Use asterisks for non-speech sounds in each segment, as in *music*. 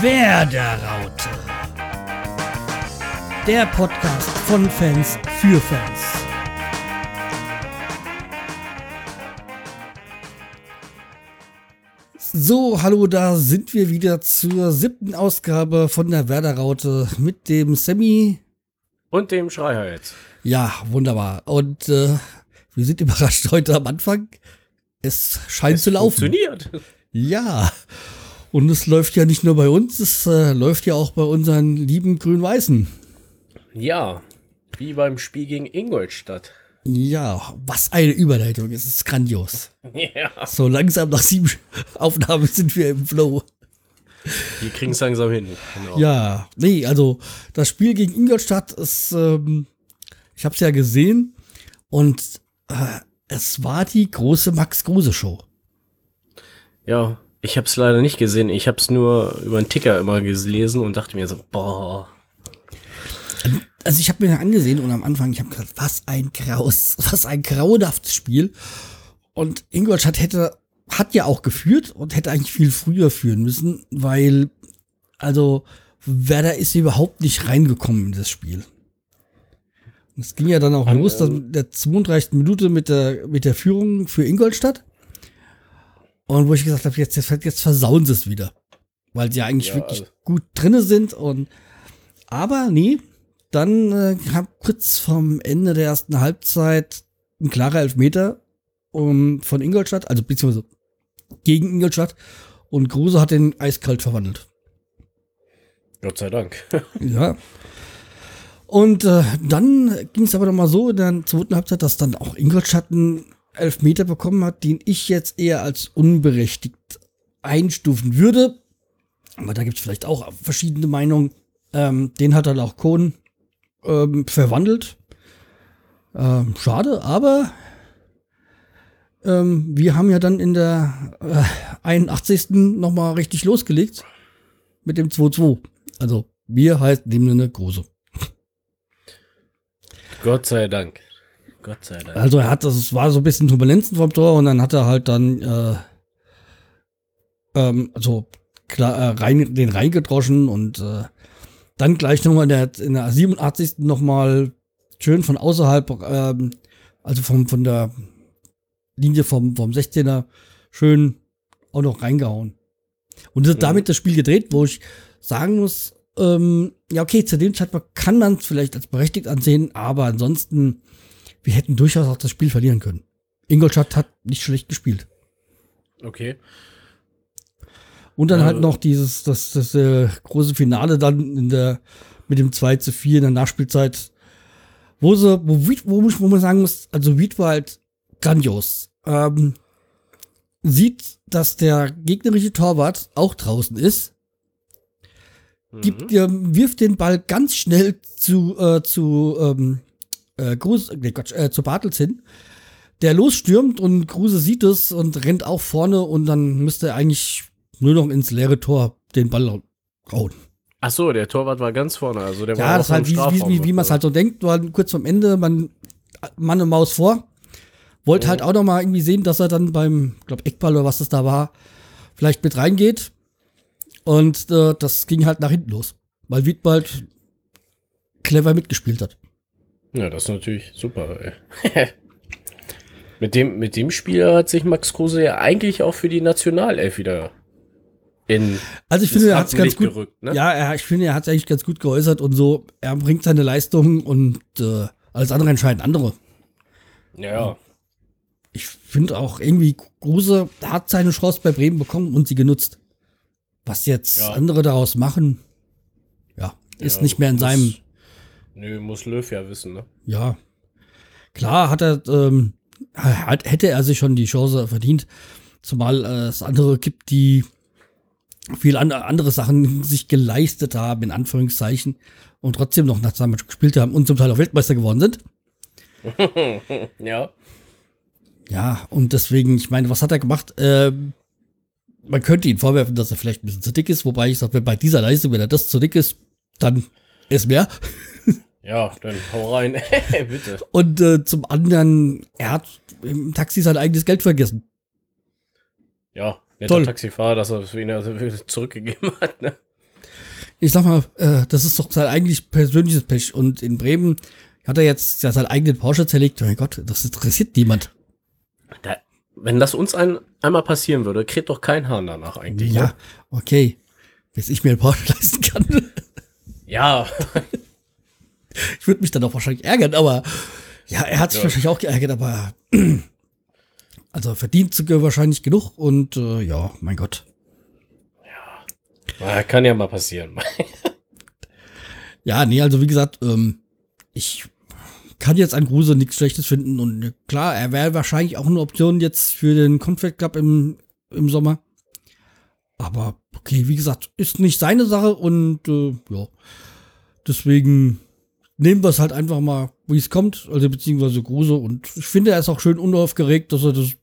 Werderaute. Der Podcast von Fans für Fans. So, hallo, da sind wir wieder zur siebten Ausgabe von der Werderaute mit dem Sammy. Und dem Schreihals. Ja, wunderbar. Und äh, wir sind *laughs* überrascht heute am Anfang. Es scheint Es zu laufen. Funktioniert. Ja. Und es läuft ja nicht nur bei uns, es äh, läuft ja auch bei unseren lieben Grün-Weißen. Ja, wie beim Spiel gegen Ingolstadt. Ja, was eine Überleitung. Es ist grandios. *laughs* Ja. So langsam nach sieben Aufnahmen sind wir im Flow. Wir kriegen es langsam hin. Genau. Ja, nee, also das Spiel gegen Ingolstadt ist, ähm, ich habe es ja gesehen und äh, es war die große Max Kruse Show. ja, ich habe es leider nicht gesehen. Ich habe es nur über den Ticker immer gelesen und dachte mir so, boah. Also ich habe mir angesehen und am Anfang, ich habe gesagt, was ein Graus, was ein grauenhaftes Spiel. Und Ingolstadt hätte, hat ja auch geführt und hätte eigentlich viel früher führen müssen, weil, also, Werder ist überhaupt nicht reingekommen in das Spiel. Und Es ging ja dann auch An, los, dann ähm, der 32. Minute mit der, mit der Führung für Ingolstadt. Und wo ich gesagt habe, jetzt, jetzt, jetzt versauen sie es wieder. Weil sie ja eigentlich Ja, wirklich also- gut drinne sind und, aber nee, dann äh, kam kurz vom Ende der ersten Halbzeit ein klarer Elfmeter um, von Ingolstadt, also beziehungsweise gegen Ingolstadt. Und Kruse hat den eiskalt verwandelt. Gott sei Dank. *laughs* Ja. Und äh, dann ging es aber noch mal so in der zweiten Halbzeit, dass dann auch Ingolstadt einen Elfmeter bekommen hat, den ich jetzt eher als unberechtigt einstufen würde. Aber da gibt es vielleicht auch verschiedene Meinungen. Ähm, den hat dann auch Kohn ähm, verwandelt. Ähm, schade, aber ähm, wir haben ja dann in der äh, 81. noch mal richtig losgelegt mit dem 2-2. Also wir heißt in dem Sinne Große. Gott sei Dank. Gott sei Dank. Also er hat, das es war so ein bisschen Turbulenzen vom Tor und dann hat er halt dann äh, ähm, also klar, äh, rein, den reingedroschen und äh, dann gleich nochmal in der, in der 87. nochmal schön von außerhalb, ähm, also vom, von der Linie vom, vom 16er schön auch noch reingehauen. Und das, Mhm. damit das Spiel gedreht, wo ich sagen muss, ähm, ja okay, zu dem Zeitpunkt kann man es vielleicht als berechtigt ansehen, aber ansonsten, wir hätten durchaus auch das Spiel verlieren können. Ingolstadt hat nicht schlecht gespielt. Okay. Und dann Ja, halt noch dieses, das, das äh, große Finale dann in der, mit dem 2 zu 4 in der Nachspielzeit, wo sie, wo, wo, wo man sagen muss, also Wied war halt grandios. Ähm, sieht, dass der gegnerische Torwart auch draußen ist, gibt, ähm, wirft den Ball ganz schnell zu, äh, zu, ähm, äh, Gruß, nee, Quatsch, äh, zu Bartels hin, der losstürmt und Kruse sieht es und rennt auch vorne und dann müsste er eigentlich nur noch ins leere Tor den Ball hauen. Ach so, der Torwart war ganz vorne. Also der war Ja, auch das halt, wie, wie, wie, wie man es halt so denkt, war kurz vorm Ende, man, Mann und Maus vor. Wollte Mhm. halt auch noch mal irgendwie sehen, dass er dann beim, glaub Eckball oder was das da war, vielleicht mit reingeht. Und äh, das ging halt nach hinten los, weil Wiedwald clever mitgespielt hat. Ja, das ist natürlich super. Ey. *laughs* mit, dem, mit dem Spieler hat sich Max Kruse ja eigentlich auch für die Nationalelf wieder in Also ich finde, er hat es ganz gut, gerückt, ne? ja, er, ich finde, er hat es eigentlich ganz gut geäußert und so. Er bringt seine Leistungen und äh, alles andere entscheiden andere. Ja, Ich finde auch irgendwie, Kruse hat seine Chance bei Bremen bekommen und sie genutzt. Was jetzt Ja. andere daraus machen, ja, ist Ja, nicht mehr in seinem, Nö, muss Löw ja wissen, ne? ja. Klar hat er, ähm, hat, hätte er sich schon die Chance verdient, zumal äh, es andere gibt, die viel an, andere Sachen sich geleistet haben, in Anführungszeichen, und trotzdem noch Nationalmannschaft gespielt haben und zum Teil auch Weltmeister geworden sind. *laughs* Ja. Ja, und deswegen, ich meine, was hat er gemacht? Ähm, man könnte ihn vorwerfen, dass er vielleicht ein bisschen zu dick ist, wobei ich sage, wenn bei dieser Leistung, wenn er das zu dick ist, dann ist mehr. Ja, dann hau rein. *laughs* Bitte. Und äh, zum anderen, er hat im Taxi sein eigenes Geld vergessen. Ja, netter Toll. Taxifahrer, dass er es wieder *laughs* zurückgegeben hat, ne? ich sag mal, äh, das ist doch sein eigentlich persönliches Pech. Und in Bremen hat er jetzt ja seinen eigenen Porsche zerlegt. Mein Gott, das interessiert niemand. Da, wenn das uns ein, einmal passieren würde, kriegt doch kein Hahn danach eigentlich. Ja, ne? okay. Bis ich mir einen Porsche *laughs* leisten kann. Ja. Ich würde mich dann auch wahrscheinlich ärgern, aber ja, er hat sich Ja. wahrscheinlich auch geärgert, aber *clears throat* also verdient sogar wahrscheinlich genug und äh, ja, mein Gott. Ja, Kann ja mal passieren. *laughs* Ja, nee, also wie gesagt, ähm, ich kann jetzt an Gruse nichts Schlechtes finden und äh, klar, er wäre wahrscheinlich auch eine Option jetzt für den Confed Cup im, im Sommer. Aber okay, wie gesagt, ist nicht seine Sache und äh, ja, deswegen nehmen wir es halt einfach mal, wie es kommt, also beziehungsweise Gruse und ich finde, er ist auch schön unaufgeregt, dass er das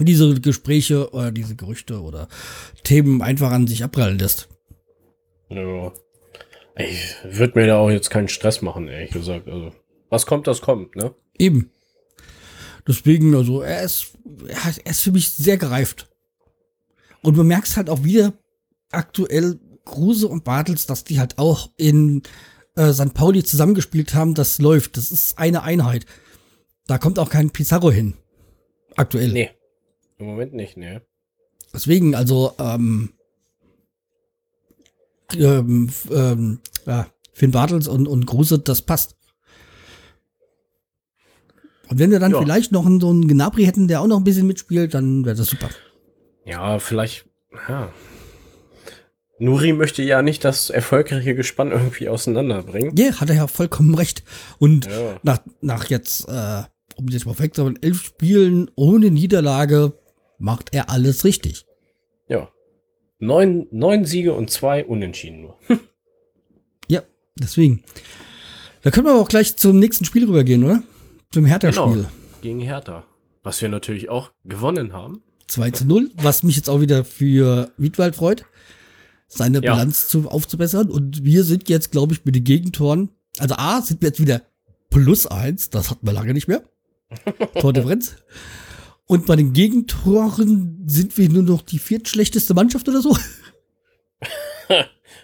diese Gespräche oder diese Gerüchte oder Themen einfach an sich abprallen lässt. ja. Ich würde mir da auch jetzt keinen Stress machen, ehrlich gesagt. Also, was kommt, das kommt, ne? Eben. Deswegen, also, er ist, er er ist für mich sehr gereift. Und man merkt halt auch wieder aktuell Kruse und Bartels, dass die halt auch in äh, St. Pauli zusammengespielt haben. Das läuft. Das ist eine Einheit. Da kommt auch kein Pizarro hin. Aktuell. Nee. Im Moment nicht, ne? Deswegen, also, ähm, ähm, ähm, ja, Finn Bartels und, und Kruse, das passt. Und wenn wir dann Ja. vielleicht noch einen, so einen Gnabry hätten, der auch noch ein bisschen mitspielt, dann wäre das super. Ja, vielleicht. Ja. Nuri möchte ja nicht das erfolgreiche Gespann irgendwie auseinanderbringen. Ja, hat er ja vollkommen recht. Und Ja. nach, nach jetzt, äh, um jetzt mal weg zu sein, elf Spielen ohne Niederlage macht er alles richtig. Ja. Neun, neun Siege und zwei Unentschieden nur. *laughs* Ja, deswegen. Da können wir aber auch gleich zum nächsten Spiel rübergehen, oder? Zum Hertha-Spiel. Genau. Gegen Hertha. Was wir natürlich auch gewonnen haben. 2 zu 0, was mich jetzt auch wieder für Wiedwald freut, seine Ja. Bilanz zu, aufzubessern. Und wir sind jetzt, glaube ich, mit den Gegentoren, also A, sind wir jetzt wieder plus eins, das hatten wir lange nicht mehr. *laughs* Tordifferenz. Und bei den Gegentoren sind wir nur noch die viertschlechteste Mannschaft oder so. *laughs*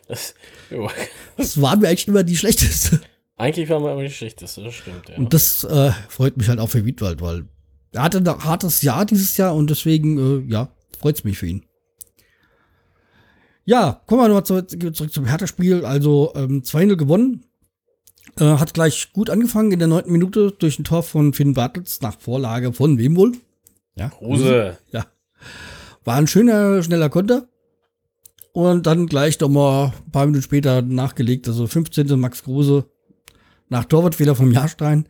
Das, jo. Das waren wir eigentlich immer die schlechteste. Eigentlich waren wir aber die schlechteste, das stimmt, ja. Und das äh, freut mich halt auch für Wiedwald, weil er hatte ein hartes Jahr dieses Jahr und deswegen, äh, ja, freut's mich für ihn. Ja, kommen wir nochmal zurück, zurück zum Hertha-Spiel. Also ähm, 2-0 gewonnen. Äh, hat gleich gut angefangen in der neunten Minute durch ein Tor von Finn Bartels nach Vorlage von wem wohl? Ja, Kruse. Ja. War ein schöner, schneller Konter. Und dann gleich noch mal ein paar Minuten später nachgelegt, also 15. Max Kruse nach Torwartfehler vom Jahrstein.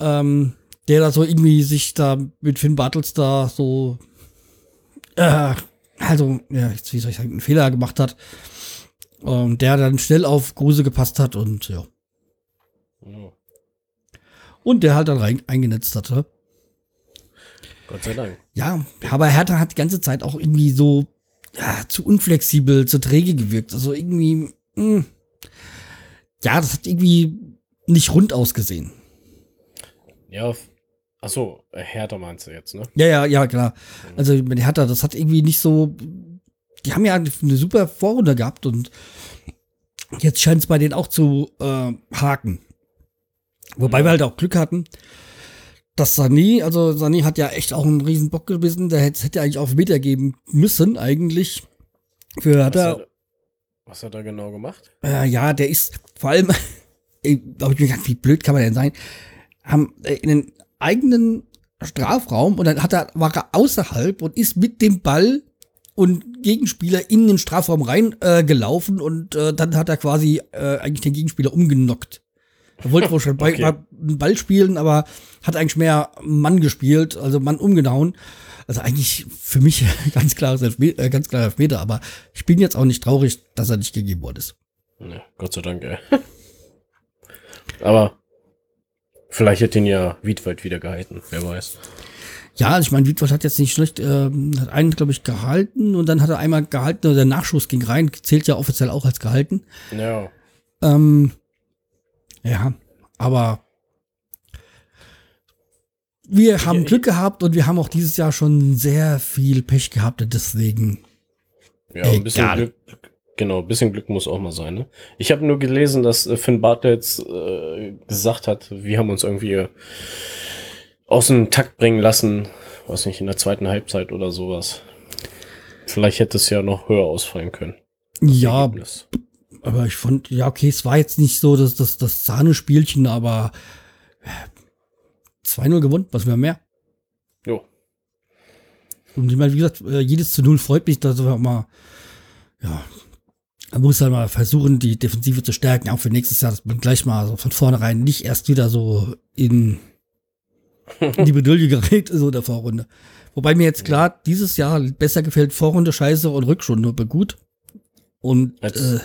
Ähm, der da so irgendwie sich da mit Finn Bartels da so, äh, also, ja, wie soll ich sagen, einen Fehler gemacht hat. Und der dann schnell auf Kruse gepasst hat und ja. Ja. Und der halt dann rein eingenetzt hatte. Gott sei Dank. Ja, aber Hertha hat die ganze Zeit auch irgendwie so ja, zu unflexibel, zu träge gewirkt. Also irgendwie, mh, ja, das hat irgendwie nicht rund ausgesehen. Ja. F- Ach so, äh, Hertha meinst du jetzt, ne? Ja, ja, ja, klar. Also mit Hertha, das hat irgendwie nicht so. Die haben ja eine super Vorrunde gehabt und jetzt scheint es bei denen auch zu äh, haken. Wobei Ja. wir halt auch Glück hatten, dass Sané, also Sané hat ja echt auch einen riesen Bock gebissen, der hätte, hätte eigentlich auf Meter geben müssen, eigentlich. Für Was Hertha. hat, was hat er genau gemacht? Äh, ja, der ist vor allem, *laughs* ich mir gedacht, wie blöd kann man denn sein? Haben äh, in den eigenen Strafraum und dann hat er, war er außerhalb und ist mit dem Ball und Gegenspieler in den Strafraum rein äh, und äh, dann hat er quasi äh, eigentlich den Gegenspieler umgenockt. Er wollte wohl schon *laughs* Okay. okay. Ball spielen, aber hat eigentlich mehr Mann gespielt, also Mann umgehauen. Also eigentlich für mich *laughs* ganz klares Elfmeter, äh, ganz klarer Elfmeter, aber ich bin jetzt auch nicht traurig, dass er nicht gegeben worden ist. Ne, Gott sei Dank, ey. *laughs* Aber vielleicht hätte ihn ja Wiedwald wieder gehalten, wer weiß. Ja, also ich meine, Wiedwald hat jetzt nicht schlecht, ähm, hat einen, glaube ich, gehalten und dann hat er einmal gehalten und der Nachschuss ging rein, zählt ja offiziell auch als gehalten. Ja, Ähm, ja, aber wir haben Glück gehabt und wir haben auch dieses Jahr schon sehr viel Pech gehabt und deswegen ja ein bisschen. Glück, Genau, ein bisschen Glück muss auch mal sein. Ne? Ich habe nur gelesen, dass äh, Finn Bartels äh, gesagt hat, wir haben uns irgendwie aus dem Takt bringen lassen, weiß nicht, in der zweiten Halbzeit oder sowas. Vielleicht hätte es ja noch höher ausfallen können. Ja, Ergebnis. aber ich fand, ja, okay, es war jetzt nicht so das, das, das Sahnespielchen, aber 2-0 gewonnen, was wäre mehr? Jo. Und ich meine, wie gesagt, äh, jedes zu Null freut mich, dass wir mal, ja, man muss halt mal versuchen, die Defensive zu stärken, auch für nächstes Jahr, dass man gleich mal so von vornherein nicht erst wieder so in, in die Bedulde gerät, so in der Vorrunde. Wobei mir jetzt klar, dieses Jahr besser gefällt Vorrunde scheiße und Rückrunde gut. Und äh,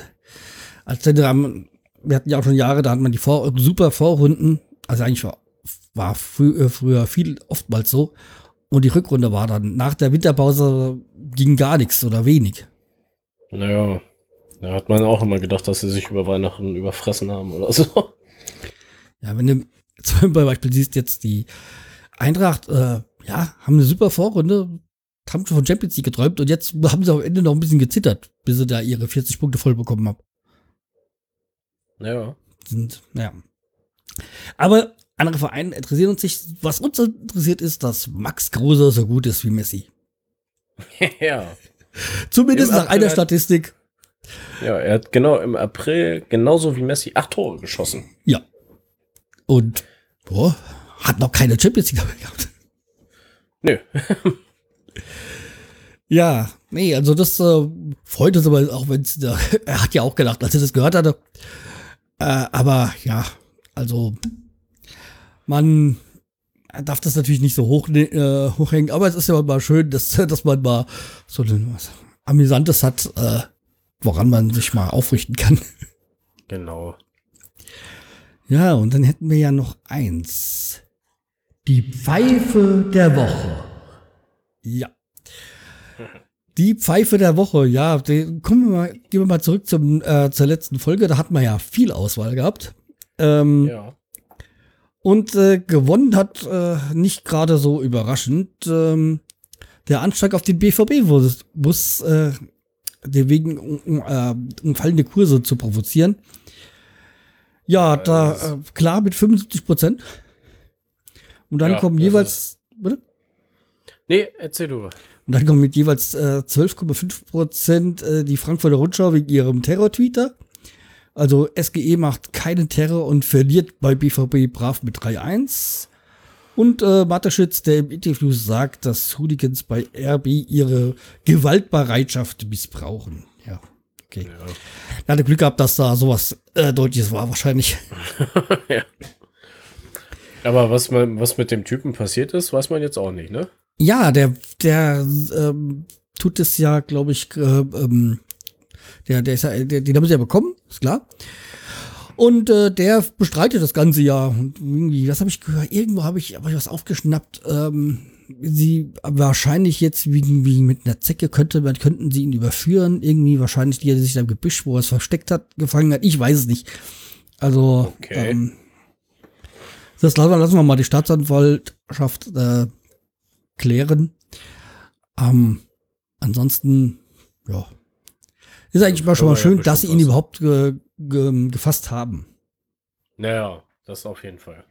als denn, wir hatten ja auch schon Jahre, da hat man die Vor super Vorrunden, also eigentlich war, war frü äh, früher viel oftmals so. Und die Rückrunde war dann nach der Winterpause ging gar nichts oder wenig. Naja, da hat man auch immer gedacht, dass sie sich über Weihnachten überfressen haben oder so. Ja, wenn du zum Beispiel siehst jetzt die Eintracht, äh, ja, haben eine super Vorrunde, haben schon von Champions League geträumt und jetzt haben sie am Ende noch ein bisschen gezittert, bis sie da ihre 40 Punkte voll bekommen haben. Ja. Sind, ja. Aber andere Vereine interessieren uns nicht. Was uns interessiert ist, dass Max Kruse so gut ist wie Messi. *laughs* ja. Zumindest nach einer Statistik. Ja, er hat genau im April genauso wie Messi acht Tore geschossen. Ja. Und boah, hat noch keine Champions League gehabt. Nö. *laughs* ja, nee, also das äh, freut uns aber auch, wenn es, äh, er hat ja auch gedacht, als er das gehört hatte. Äh, aber ja, also man darf das natürlich nicht so hoch, äh, hochhängen, aber es ist ja mal schön, dass, *laughs* dass man mal so ein was Amüsantes hat, äh, woran man sich mal aufrichten kann. Genau. Ja, und dann hätten wir ja noch eins. Die Pfeife der Woche. Ja. Die Pfeife der Woche, ja, die, kommen wir mal, gehen wir mal zurück zum, äh, zur letzten Folge. Da hatten wir ja viel Auswahl gehabt. Ähm, ja. Und äh, gewonnen hat, äh, nicht gerade so überraschend, ähm, der Anschlag auf den BVB-Bus, äh, wegen um, äh, um fallende Kurse zu provozieren. Ja, da äh, klar mit 75 Prozent. Und dann ja, kommen jeweils. Bitte? Nee, erzähl du. Und dann kommen mit jeweils äh, 12,5 Prozent äh, die Frankfurter Rundschau wegen ihrem Terror-Tweeter. Also SGE macht keinen Terror und verliert bei BVB brav mit 3-1. Und äh, Mateschitz, der im Interview sagt, dass Hooligans bei RB ihre Gewaltbereitschaft missbrauchen. Ja, okay. Ja. Er hatte Glück gehabt, dass da sowas äh, Deutliches war, wahrscheinlich. *laughs* ja. Aber was, man, was mit dem Typen passiert ist, weiß man jetzt auch nicht, ne? Ja, der, der ähm, tut es ja, glaube ich, äh, ähm, der, der ist ja, der, den haben sie ja bekommen, ist klar. Und äh, der bestreitet das ganze Jahr. Und irgendwie, was habe ich gehört? Irgendwo habe ich, hab ich was aufgeschnappt. Ähm, sie wahrscheinlich jetzt wegen, wegen mit einer Zecke könnte man, könnten sie ihn überführen. Irgendwie wahrscheinlich, die er sich da im Gebüsch, wo er es versteckt hat, gefangen hat. Ich weiß es nicht. Also, okay. ähm, das lassen wir mal die Staatsanwaltschaft äh, klären. Ähm, ansonsten, ja. Ist eigentlich mal schon mal schön, dass sie ihn überhaupt ge, ge, gefasst haben. Naja, das auf jeden Fall.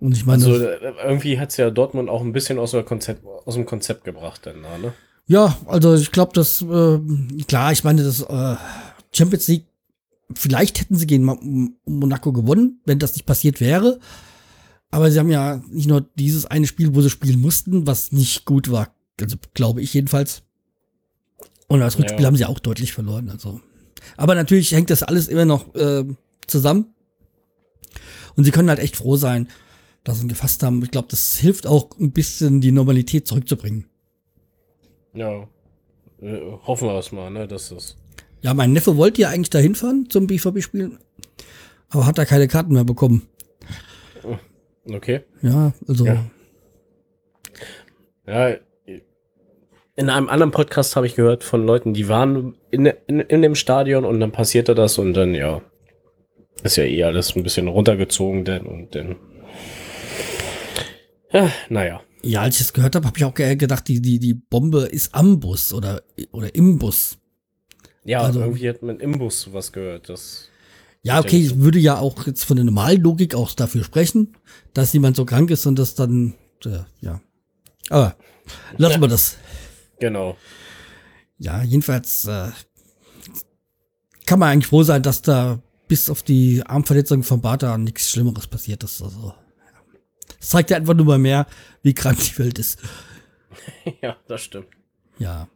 Und ich meine. Also äh, irgendwie hat es ja Dortmund auch ein bisschen aus, Konzept, aus dem Konzept gebracht, dann, ne? Ja, also ich glaube, das, äh, klar, ich meine, das äh, Champions League Vielleicht hätten sie gegen Monaco gewonnen, wenn das nicht passiert wäre. Aber sie haben ja nicht nur dieses eine Spiel, wo sie spielen mussten, was nicht gut war. Also glaube ich jedenfalls. Und das Rückspiel ja. haben sie auch deutlich verloren. Also. Aber natürlich hängt das alles immer noch äh, zusammen. Und sie können halt echt froh sein, dass sie ihn gefasst haben. Ich glaube, das hilft auch ein bisschen, die Normalität zurückzubringen. Ja. Äh, hoffen wir es mal, ne, dass das ja, mein Neffe wollte ja eigentlich dahin fahren zum BVB-Spielen, aber hat da keine Karten mehr bekommen. Okay. Ja, also. Ja. ja in einem anderen Podcast habe ich gehört von Leuten, die waren in, in, in dem Stadion und dann passierte das und dann, ja, ist ja eh alles ein bisschen runtergezogen denn und dann. Ja, naja. Ja, als ich es gehört habe, habe ich auch gedacht, die, die, die Bombe ist am Bus oder, oder im Bus. Ja, also, irgendwie hat man im Bus was gehört. Das ja, okay, ich würde ja auch jetzt von der normalen Logik auch dafür sprechen, dass jemand so krank ist und das dann, äh, ja. Aber lassen wir das. Genau. Ja, jedenfalls äh, kann man eigentlich froh sein, dass da bis auf die Armverletzung von Bata nichts Schlimmeres passiert ist. Also, ja. Das zeigt ja einfach nur mal mehr, wie krank die Welt ist. *laughs* ja, das stimmt. Ja.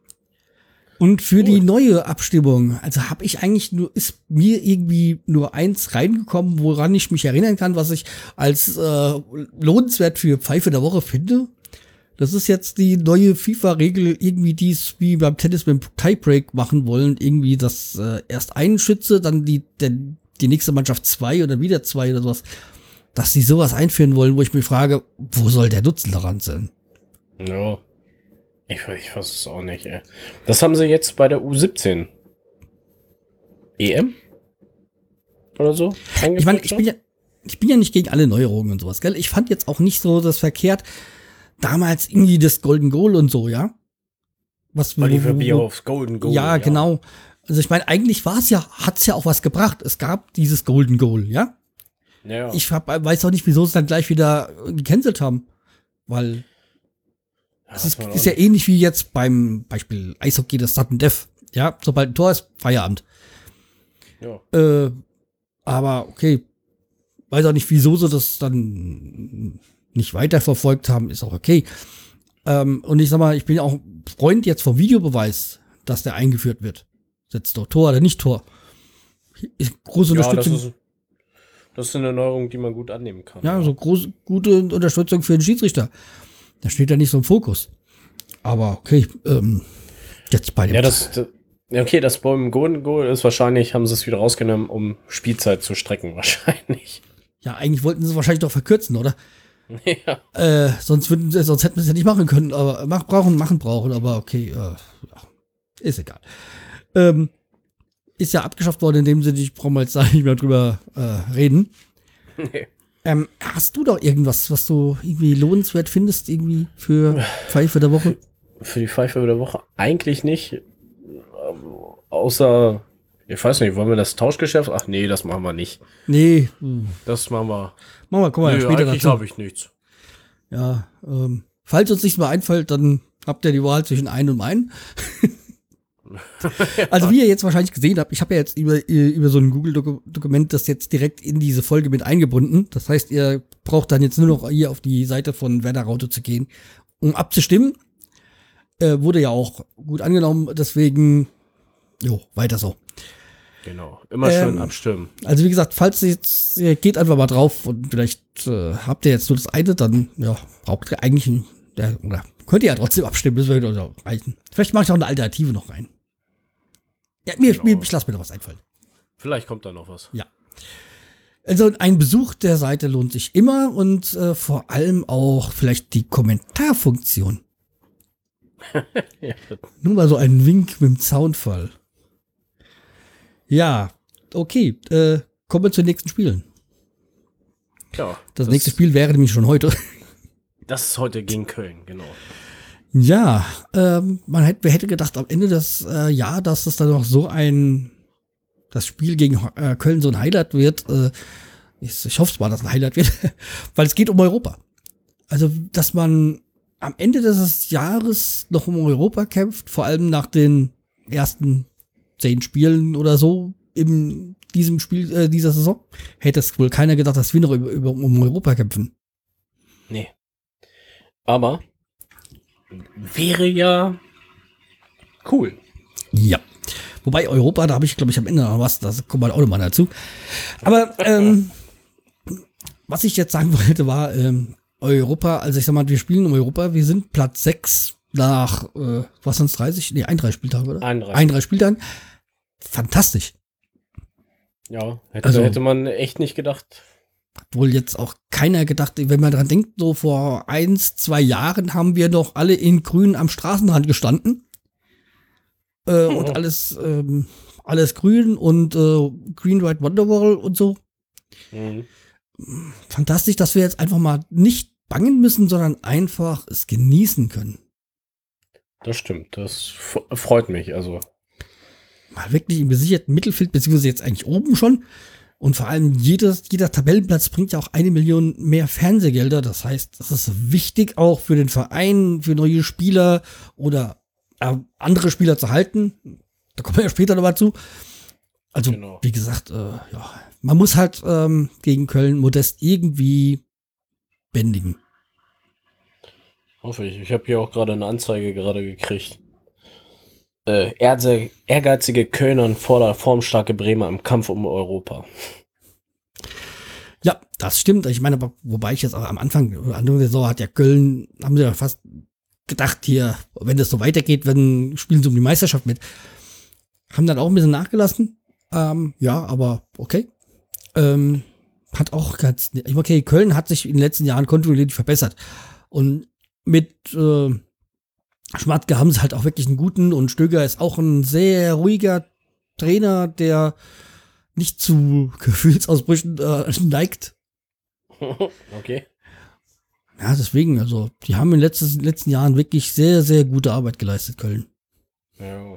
Und für Gut. die neue Abstimmung, also habe ich eigentlich nur, ist mir irgendwie nur eins reingekommen, woran ich mich erinnern kann, was ich als äh, lohnenswert für Pfeife der Woche finde. Das ist jetzt die neue FIFA-Regel, irgendwie die es wie beim Tennis mit dem Tiebreak machen wollen. Irgendwie, dass äh, erst ein Schütze, dann die, der, die nächste Mannschaft zwei oder wieder zwei oder sowas. Dass sie sowas einführen wollen, wo ich mich frage, wo soll der Nutzen daran sein? Ja. Ich, ich weiß es auch nicht, ey. Das haben sie jetzt bei der U17. EM? Oder so? Ich meine, ich bin ja, ich bin ja nicht gegen alle Neuerungen und sowas, gell? Ich fand jetzt auch nicht so das verkehrt, damals irgendwie das Golden Goal und so, ja? Was Oliver Bierhoffs Golden Goal. Ja, ja, genau. Also ich meine, eigentlich war es ja, hat es ja auch was gebracht. Es gab dieses Golden Goal, ja? Ja. Ich hab, weiß auch nicht, wieso sie es dann gleich wieder gecancelt haben. Weil es ist, ist ja ähnlich wie jetzt beim Beispiel Eishockey, das Sudden Death. Ja, sobald ein Tor ist, Feierabend. Ja. Äh, aber okay, weiß auch nicht, wieso sie das dann nicht weiterverfolgt haben, ist auch okay. Ähm, und ich sag mal, ich bin auch Freund jetzt vom Videobeweis, dass der eingeführt wird. Setzt doch Tor oder nicht Tor. Große ja, Unterstützung. Das ist, das ist eine Neuerung, die man gut annehmen kann. Ja, so große, gute Unterstützung für den Schiedsrichter. Da steht ja nicht so im Fokus. Aber okay, ähm, jetzt bei dem. Ja, das, okay, das beim Golden Goal ist wahrscheinlich, haben sie es wieder rausgenommen, um Spielzeit zu strecken, *laughs* wahrscheinlich. Ja, eigentlich wollten sie es wahrscheinlich doch verkürzen, oder? *laughs* Ja. Äh, sonst, würden, sonst hätten wir es ja nicht machen können, aber mach, brauchen, machen brauchen, aber okay, äh, ist egal. Ähm, ist ja abgeschafft worden, in dem Sinne, ich brauche mal jetzt *laughs* nicht mehr drüber äh, reden. Nee. Ähm, hast du doch irgendwas, was du irgendwie lohnenswert findest, irgendwie für Pfeife der Woche? Für die Pfeife der Woche eigentlich nicht. Ähm, außer, ich weiß nicht, wollen wir das Tauschgeschäft? Ach nee, das machen wir nicht. Nee. Das machen wir. Machen wir, guck mal, nee, später eigentlich habe ich nichts. Ja, ähm, falls uns nichts mehr einfällt, dann habt ihr die Wahl zwischen ein und ein. *laughs* also wie ihr jetzt wahrscheinlich gesehen habt, ich habe ja jetzt über, über so ein Google-Dokument das jetzt direkt in diese Folge mit eingebunden. Das heißt, ihr braucht dann jetzt nur noch hier auf die Seite von Werner Raute zu gehen, um abzustimmen. Äh, wurde ja auch gut angenommen, deswegen, jo, weiter so. Genau, immer schön ähm, abstimmen. Also wie gesagt, falls ihr jetzt, ihr geht einfach mal drauf und vielleicht äh, habt ihr jetzt nur das eine, dann ja, braucht ihr eigentlich, ein, ja, oder könnt ihr ja trotzdem abstimmen, das würde reichen. Vielleicht mache ich auch eine Alternative noch rein. Ja, mir, genau. mir, ich lasse mir noch was einfallen. Vielleicht kommt da noch was. Ja. Also ein Besuch der Seite lohnt sich immer und äh, vor allem auch vielleicht die Kommentarfunktion. ja. *laughs* Nur mal so ein Wink mit dem Soundfall. Ja, okay. Äh, kommen wir zu den nächsten Spielen. Ja. Das, das nächste Spiel wäre nämlich schon heute. *laughs* Das ist heute gegen Köln, genau. Ja, ähm, man hätte, wer hätte gedacht, am Ende des äh, Jahres, dass das dann noch so ein, das Spiel gegen äh, Köln so ein Highlight wird. Äh, ich, ich hoffe es mal, dass es ein Highlight wird, *laughs* weil es geht um Europa. Also, dass man am Ende des Jahres noch um Europa kämpft, vor allem nach den ersten zehn Spielen oder so in diesem Spiel, äh, dieser Saison, hätte es wohl keiner gedacht, dass wir noch über, über, um Europa kämpfen. Nee. Aber wäre ja cool. Ja. Wobei Europa, da habe ich, glaube ich, am Ende noch was, das kommt mal auch nochmal dazu. Aber ähm, was ich jetzt sagen *laughs* wollte, war ähm, Europa, also ich sag mal, wir spielen um Europa, wir sind Platz 6 nach, äh, was sind 30? Nee, 31 Spieltage, oder? 31. 31 Spieltagen. Fantastisch. Ja, hätte, also, hätte man echt nicht gedacht hat wohl jetzt auch keiner gedacht, wenn man dran denkt, so vor eins, zwei Jahren haben wir noch alle in grün am Straßenrand gestanden. Äh, mhm. Und *laughs* alles, ähm, alles grün und äh, Green White Wonderwall und so. Mhm. Fantastisch, dass wir jetzt einfach mal nicht bangen müssen, sondern einfach es genießen können. Das stimmt, das freut mich. Also mal wirklich im gesicherten Mittelfeld, beziehungsweise jetzt eigentlich oben schon. Und vor allem jedes, jeder Tabellenplatz bringt ja auch eine Million mehr Fernsehgelder. Das heißt, das ist wichtig auch für den Verein, für neue Spieler oder äh, andere Spieler zu halten. Da kommen wir ja später nochmal zu. Also, genau. wie gesagt, äh, ja, man muss halt ähm, gegen Köln Modest irgendwie bändigen. Hoffe ich. Ich habe hier auch gerade eine Anzeige gerade gekriegt. Äh, ehrgeizige Kölner fordert formstarke Bremer im Kampf um Europa. Ja, das stimmt. Ich meine, wobei ich jetzt auch am Anfang, Anfang der Saison hat ja Köln, haben sie ja fast gedacht, hier, wenn das so weitergeht, wenn spielen sie um die Meisterschaft mit. Haben dann auch ein bisschen nachgelassen. Ähm, ja, aber okay. Ähm, hat auch ganz, okay, Köln hat sich in den letzten Jahren kontinuierlich verbessert. Und mit äh, Schmatke haben sie halt auch wirklich einen guten und Stöger ist auch ein sehr ruhiger Trainer, der nicht zu *laughs* Gefühlsausbrüchen äh, neigt. *laughs* Okay. Ja, deswegen, also, die haben in den letzten, letzten Jahren wirklich sehr, sehr gute Arbeit geleistet, Köln. Ja.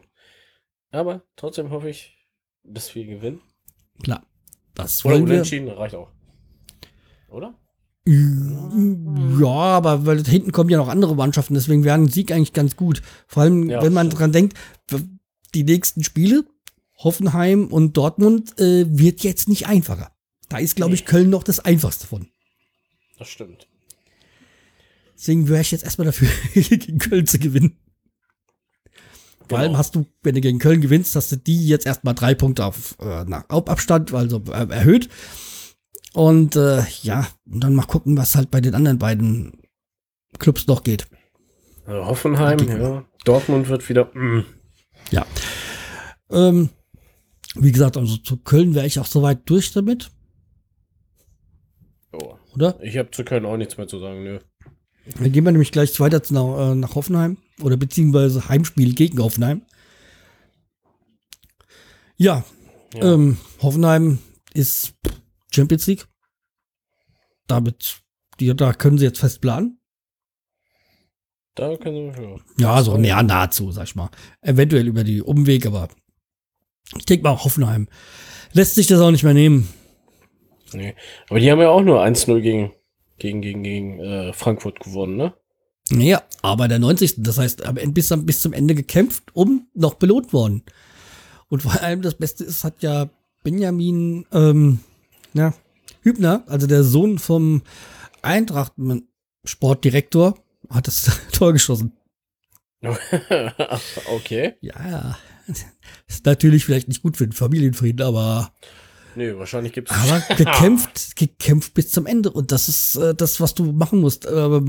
Aber trotzdem hoffe ich, dass wir gewinnen. Klar. Das Oder unentschieden reicht auch. Oder? Ja, aber weil hinten kommen ja noch andere Mannschaften, deswegen wäre ein Sieg eigentlich ganz gut. Vor allem, ja, wenn man stimmt. dran denkt, die nächsten Spiele, Hoffenheim und Dortmund, äh, wird jetzt nicht einfacher. Da ist, glaube ich, Köln noch das einfachste von. Das stimmt. Deswegen wäre ich jetzt erstmal dafür, *laughs* gegen Köln zu gewinnen. Vor allem genau. hast du, wenn du gegen Köln gewinnst, hast du die jetzt erstmal drei Punkte auf äh, nach Abstand, also äh, erhöht. Und äh, ja, und dann mal gucken, was halt bei den anderen beiden Clubs noch geht. Also Hoffenheim, ja. Dortmund wird wieder. Mm. Ja. Ähm, wie gesagt, also zu Köln wäre ich auch soweit durch damit. Oh. Oder? Ich habe zu Köln auch nichts mehr zu sagen, nö. Dann gehen wir nämlich gleich weiter nach, äh, nach Hoffenheim oder beziehungsweise Heimspiel gegen Hoffenheim. Ja, ja. Ähm, Hoffenheim ist Champions League. Damit, die, da können sie jetzt fest planen. Da können sie, ja. Ja, so ja, nahezu, sag ich mal. Eventuell über die Umweg, aber ich denke mal, Hoffenheim lässt sich das auch nicht mehr nehmen. Nee. Aber die haben ja auch nur 1-0 gegen, gegen, gegen, gegen äh, Frankfurt gewonnen, ne? Ja, aber der 90. Das heißt, bis, bis zum Ende gekämpft, um noch belohnt worden. Und vor allem das Beste ist, hat ja Benjamin ähm, ja, Hübner, also der Sohn vom Eintracht-Sportdirektor, hat das *laughs* Tor geschossen. *laughs* okay. Ja, ist natürlich vielleicht nicht gut für den Familienfrieden, aber. Nee, wahrscheinlich gibt's. Aber *laughs* gekämpft, gekämpft bis zum Ende. Und das ist äh, das, was du machen musst. Äh,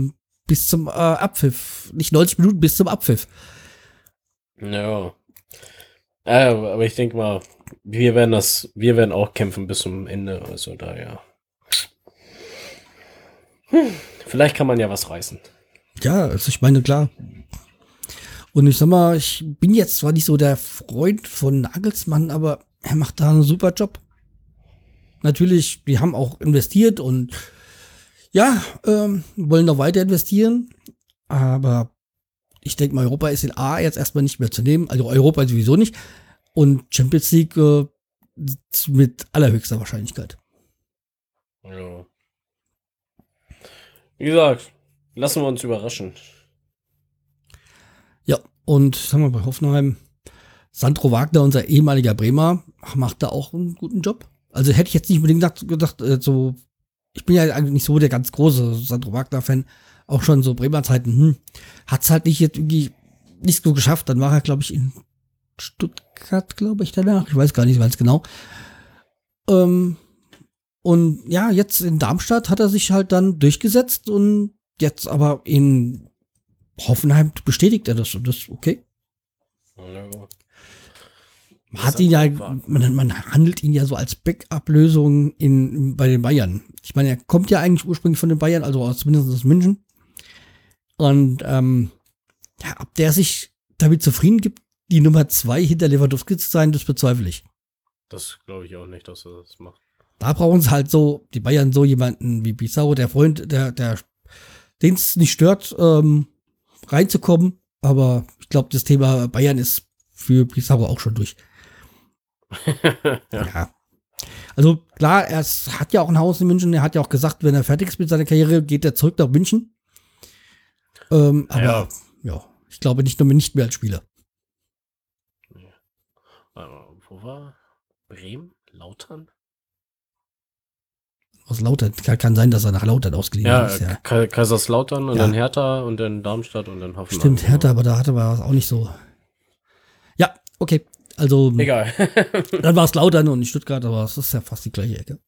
bis zum äh, Abpfiff. Nicht 90 Minuten, bis zum Abpfiff. Ja. Äh, aber ich denke mal, wir werden das, wir werden auch kämpfen bis zum Ende. Also daher. Hm, vielleicht kann man ja was reißen. Ja, also ich meine, klar. Und ich sag mal, ich bin jetzt zwar nicht so der Freund von Nagelsmann, aber er macht da einen super Job. Natürlich, die haben auch investiert und ja, ähm, wollen noch weiter investieren. Aber ich denke mal, Europa ist in A jetzt erstmal nicht mehr zu nehmen. Also Europa sowieso nicht. Und Champions League äh, mit allerhöchster Wahrscheinlichkeit. Ja. Wie gesagt, lassen wir uns überraschen. Ja, und sagen wir bei Hoffenheim, Sandro Wagner, unser ehemaliger Bremer, macht da auch einen guten Job. Also hätte ich jetzt nicht unbedingt gedacht, gedacht äh, so, ich bin ja eigentlich nicht so der ganz große Sandro Wagner-Fan, auch schon so Bremer Zeiten, hm, hat es halt nicht jetzt irgendwie nicht so geschafft. Dann war er, glaube ich, in Stuttgart, glaube ich, danach. Ich weiß gar nicht ganz genau. Ähm, und ja, jetzt in Darmstadt hat er sich halt dann durchgesetzt und jetzt aber in Hoffenheim bestätigt er das und das ist okay. Man hat ihn ja, man, man, handelt ihn ja so als Backup-Lösung in, bei den Bayern. Ich meine, er kommt ja eigentlich ursprünglich von den Bayern, also zumindest aus München. Und ähm, ja, ob der sich damit zufrieden gibt, die Nummer zwei hinter Lewandowski zu sein, das bezweifle ich. Das glaube ich auch nicht, dass er das macht. Da brauchen sie halt so, die Bayern so jemanden wie Pizarro, der Freund, der, der, den es nicht stört, ähm, reinzukommen. Aber ich glaube, das Thema Bayern ist für Pizarro auch schon durch. ja. *laughs* ja. Also klar, er hat ja auch ein Haus in München. Er hat ja auch gesagt, wenn er fertig ist mit seiner Karriere, geht er zurück nach München. Ähm, aber ja. ja. ich glaube nicht nur nicht mehr als Spieler. War Bremen? Lautern? Aus Lautern. Kann, kann sein, dass er nach Lautern ausgeliehen ja, ist. Ja, Kaiserslautern und ja. dann Hertha und dann Darmstadt und dann Hoffenheim. Stimmt, Hertha, aber da hatte man auch nicht so. Ja, okay. Also. Egal. *laughs* dann war es Lautern und nicht Stuttgart, aber es ist ja fast die gleiche Ecke.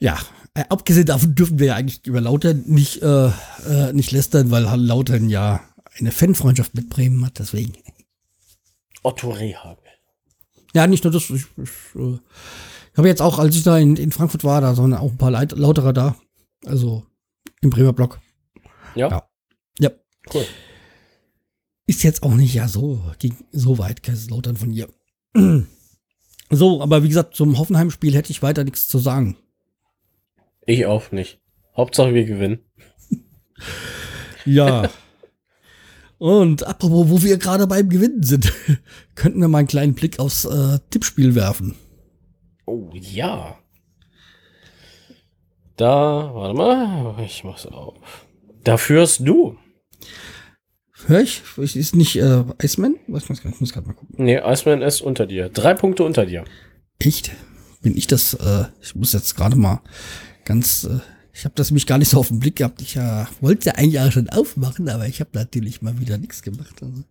ja, äh, abgesehen davon dürfen wir ja eigentlich über Lautern nicht, äh, äh, nicht lästern, weil Lautern ja eine Fanfreundschaft mit Bremen hat, deswegen. Otto Rehagel. Ja, nicht nur das. Ich, ich, äh, ich habe jetzt auch, als ich da in, in Frankfurt war, da waren auch ein paar Leit Lauterer da. Also im Bremer Block. Ja. Ja. ja. Cool. Ist jetzt auch nicht ja so, ging so weit, Kaiserslautern von hier. *clears throat* So, aber wie gesagt, zum Hoffenheim-Spiel hätte ich weiter nichts zu sagen. Ich auch nicht. Hauptsache wir gewinnen. *laughs* ja. Und apropos, wo wir gerade beim Gewinnen sind, *laughs* könnten wir mal einen kleinen Blick aufs äh, Tippspiel werfen. Oh ja. Da, warte mal, ich mach's auf. Da führst du. Hör ich? Ist nicht äh, Iceman? Ich muss gerade mal gucken. Nee, Iceman ist unter dir. Drei Punkte unter dir. Echt? Bin ich das? Äh, ich muss jetzt gerade mal ganz äh, ich habe das mich gar nicht so auf den Blick gehabt. Ich äh, wollte eigentlich auch schon aufmachen, aber ich habe natürlich mal wieder nichts gemacht. Also,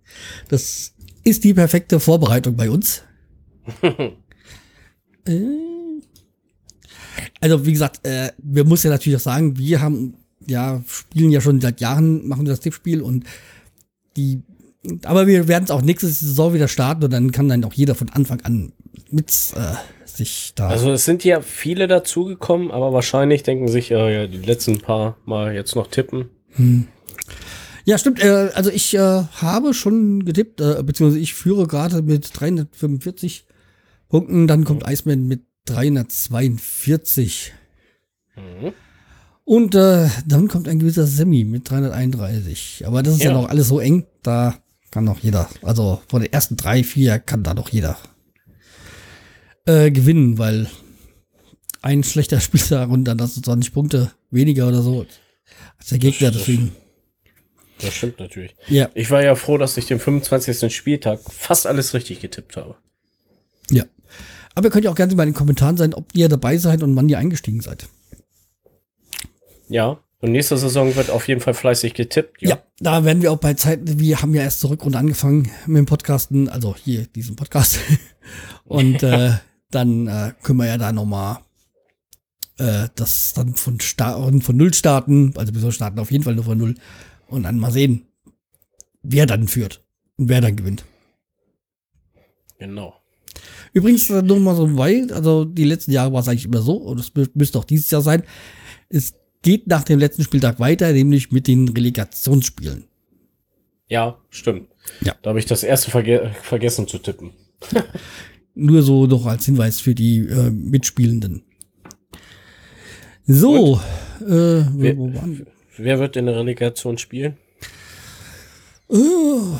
das ist die perfekte Vorbereitung bei uns. *laughs* äh, also wie gesagt, äh, wir muss ja natürlich auch sagen, wir haben ja spielen ja schon seit Jahren machen wir das Tippspiel und die aber wir werden es auch nächste Saison wieder starten und dann kann dann auch jeder von Anfang an mit äh, sich da. Also es sind ja viele dazugekommen, aber wahrscheinlich denken sich äh, ja die letzten paar Mal jetzt noch tippen. Hm. Ja, stimmt. Äh, also ich äh, habe schon getippt, äh, beziehungsweise ich führe gerade mit 345 Punkten. Dann kommt mhm. Iceman mit 342. Mhm. Und äh, dann kommt ein gewisser Semi mit 331. Aber das ist ja, ja noch alles so eng, da kann noch jeder. Also von den ersten drei, vier kann da noch jeder äh, gewinnen, weil ein schlechter *laughs* Spieler und dann hast du 20 Punkte weniger oder so als der Gegner. Das, deswegen. Das stimmt natürlich. Ja. Ich war ja froh, dass ich den 25. Spieltag fast alles richtig getippt habe. Ja. Aber ihr könnt ja auch gerne mal in den Kommentaren sein, ob ihr dabei seid und wann ihr eingestiegen seid. Ja. Und nächste Saison wird auf jeden Fall fleißig getippt. Ja, ja da werden wir auch bei Zeiten, wir haben ja erst zur Rückrunde angefangen mit dem Podcasten, also hier diesen Podcast. *laughs* Und *laughs* äh, dann äh, können wir ja da nochmal äh, das dann von, Start, von Null starten. Also wir starten auf jeden Fall nur von Null. Und dann mal sehen, wer dann führt und wer dann gewinnt. Genau. Übrigens, äh, nur mal so weit, also die letzten Jahre war es eigentlich immer so, und es müsste auch dieses Jahr sein. Es geht nach dem letzten Spieltag weiter, nämlich mit den Relegationsspielen. Ja, stimmt. Ja. Da habe ich das erste verge vergessen zu tippen. *laughs* Nur so noch als Hinweis für die äh, Mitspielenden. So, äh, wer, wer, wird in der Relegation spielen? Uh,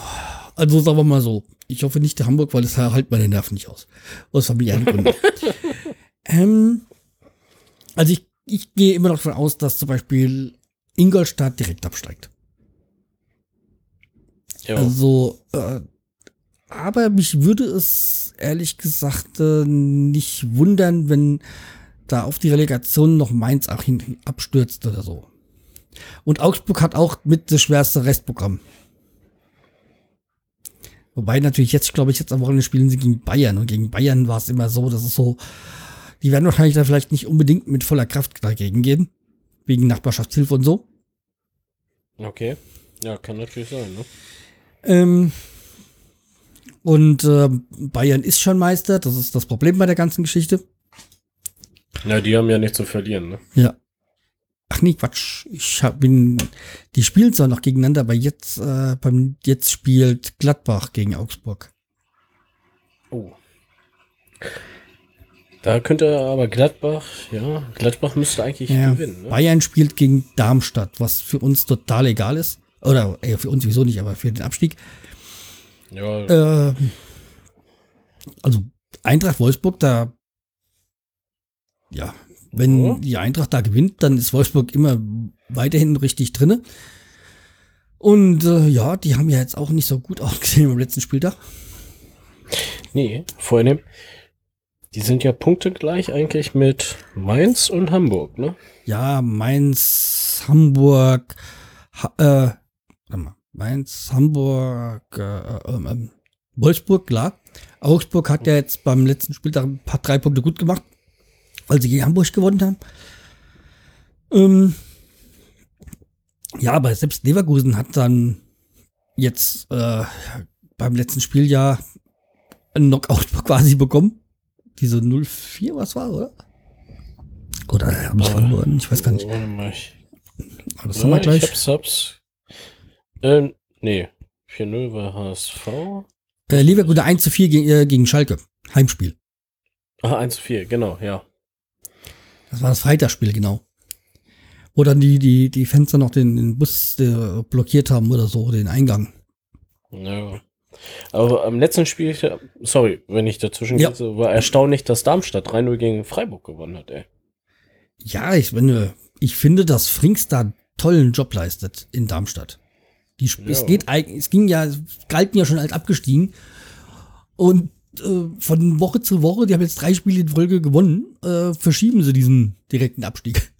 also sagen wir mal so. Ich hoffe nicht der Hamburg, weil das halt meine Nerven nicht aus. Aus familiären Gründen. *laughs* ähm, also ich, ich gehe immer noch davon aus, dass zum Beispiel Ingolstadt direkt absteigt. Jo. Also äh, aber mich würde es ehrlich gesagt äh, nicht wundern, wenn da auf die Relegation noch Mainz auch hin abstürzt oder so. Und Augsburg hat auch mit das schwerste Restprogramm. Wobei natürlich jetzt, glaube ich, jetzt am Wochenende spielen sie gegen Bayern. Und gegen Bayern war es immer so, dass es so, die werden wahrscheinlich da vielleicht nicht unbedingt mit voller Kraft dagegen gehen. Wegen Nachbarschaftshilfe und so. Okay. Ja, kann natürlich sein, ne? Ähm, und äh, Bayern ist schon Meister, das ist das Problem bei der ganzen Geschichte. Ja, die haben ja nichts zu verlieren, ne? Ja. Ach nee, Quatsch. Ich hab, bin, die spielen zwar noch gegeneinander, aber jetzt, äh, beim, jetzt spielt Gladbach gegen Augsburg. Oh. Da könnte aber Gladbach, ja, Gladbach müsste eigentlich ja, gewinnen. Ne? Bayern spielt gegen Darmstadt, was für uns total egal ist. Oder äh, für uns wieso nicht, aber für den Abstieg. Ja, Äh, also Eintracht Wolfsburg, da, ja, wenn Ja. die Eintracht da gewinnt, dann ist Wolfsburg immer weiterhin richtig drinne. Und äh, ja, die haben ja jetzt auch nicht so gut *laughs* ausgesehen am letzten Spieltag. nee, vorhin. Die sind ja punktegleich eigentlich mit Mainz und Hamburg, ne? Ja, Mainz, Hamburg, ha äh, warte mal, Mainz, Hamburg, äh, ähm, ähm, Wolfsburg, klar. Augsburg hat ja jetzt beim letzten Spieltag ein paar drei Punkte gut gemacht, weil sie gegen Hamburg gewonnen haben. Ähm, ja, aber selbst Leverkusen hat dann jetzt äh, beim letzten Spiel ja einen Knockout *laughs* quasi bekommen. Diese 0-4, was war, oder? Oder haben sie verloren? Ich weiß gar nicht. Aber das haben wir gleich. Ich hab's, hab's. Ähm, nee. 4-0 war HSV. Äh, Leverkusen 1 zu 4 gegen, äh, gegen Schalke. Heimspiel. Ah, 1 zu 4, genau, ja. Das war das Freitagsspiel, genau. Wo dann die, die, die Fenster noch den, den Bus äh, blockiert haben oder so, den Eingang. Ja. Aber am letzten Spiel, sorry, wenn ich dazwischen Ja. gehe, war erstaunlich, dass Darmstadt 3-0 gegen Freiburg gewonnen hat, ey. Ja, ich finde, ich finde, dass Frings da tollen Job leistet in Darmstadt. Die, Sp- Es Ja. geht es ging ja, es galten ja schon als abgestiegen. Und äh, von Woche zu Woche, die haben jetzt drei Spiele in Folge gewonnen, äh, verschieben sie diesen direkten Abstieg.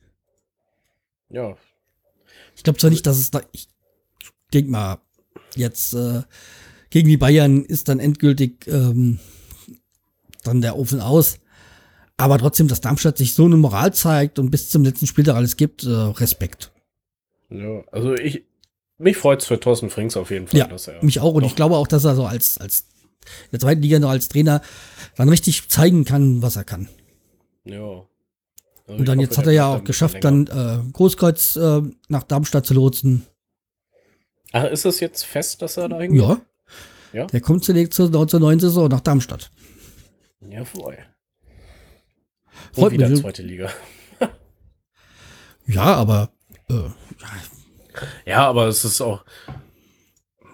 Ja. Ich glaube zwar nicht, dass es da. Ich denk mal, jetzt äh, gegen die Bayern ist dann endgültig ähm, dann der Ofen aus. Aber trotzdem, dass Darmstadt sich so eine Moral zeigt und bis zum letzten Spieltag alles gibt, äh, Respekt. Ja, also ich, mich freut's für Thorsten Frings auf jeden Fall, Ja, dass er. mich auch. Und ich glaube auch, dass er so als, als in der zweiten Liga noch als Trainer dann richtig zeigen kann, was er kann. Ja. Also Und dann hoffe, jetzt hat er ja auch geschafft, dann äh, Großkreuz äh, nach Darmstadt zu lotsen. Ach, ist es jetzt fest, dass er da hingeht? Ja. Ja? Der kommt zunächst zur, zur neuen Saison nach Darmstadt. Jawohl. Freut Und wieder mich. zweite Liga. *laughs* Ja, aber äh, Ja, aber es ist auch.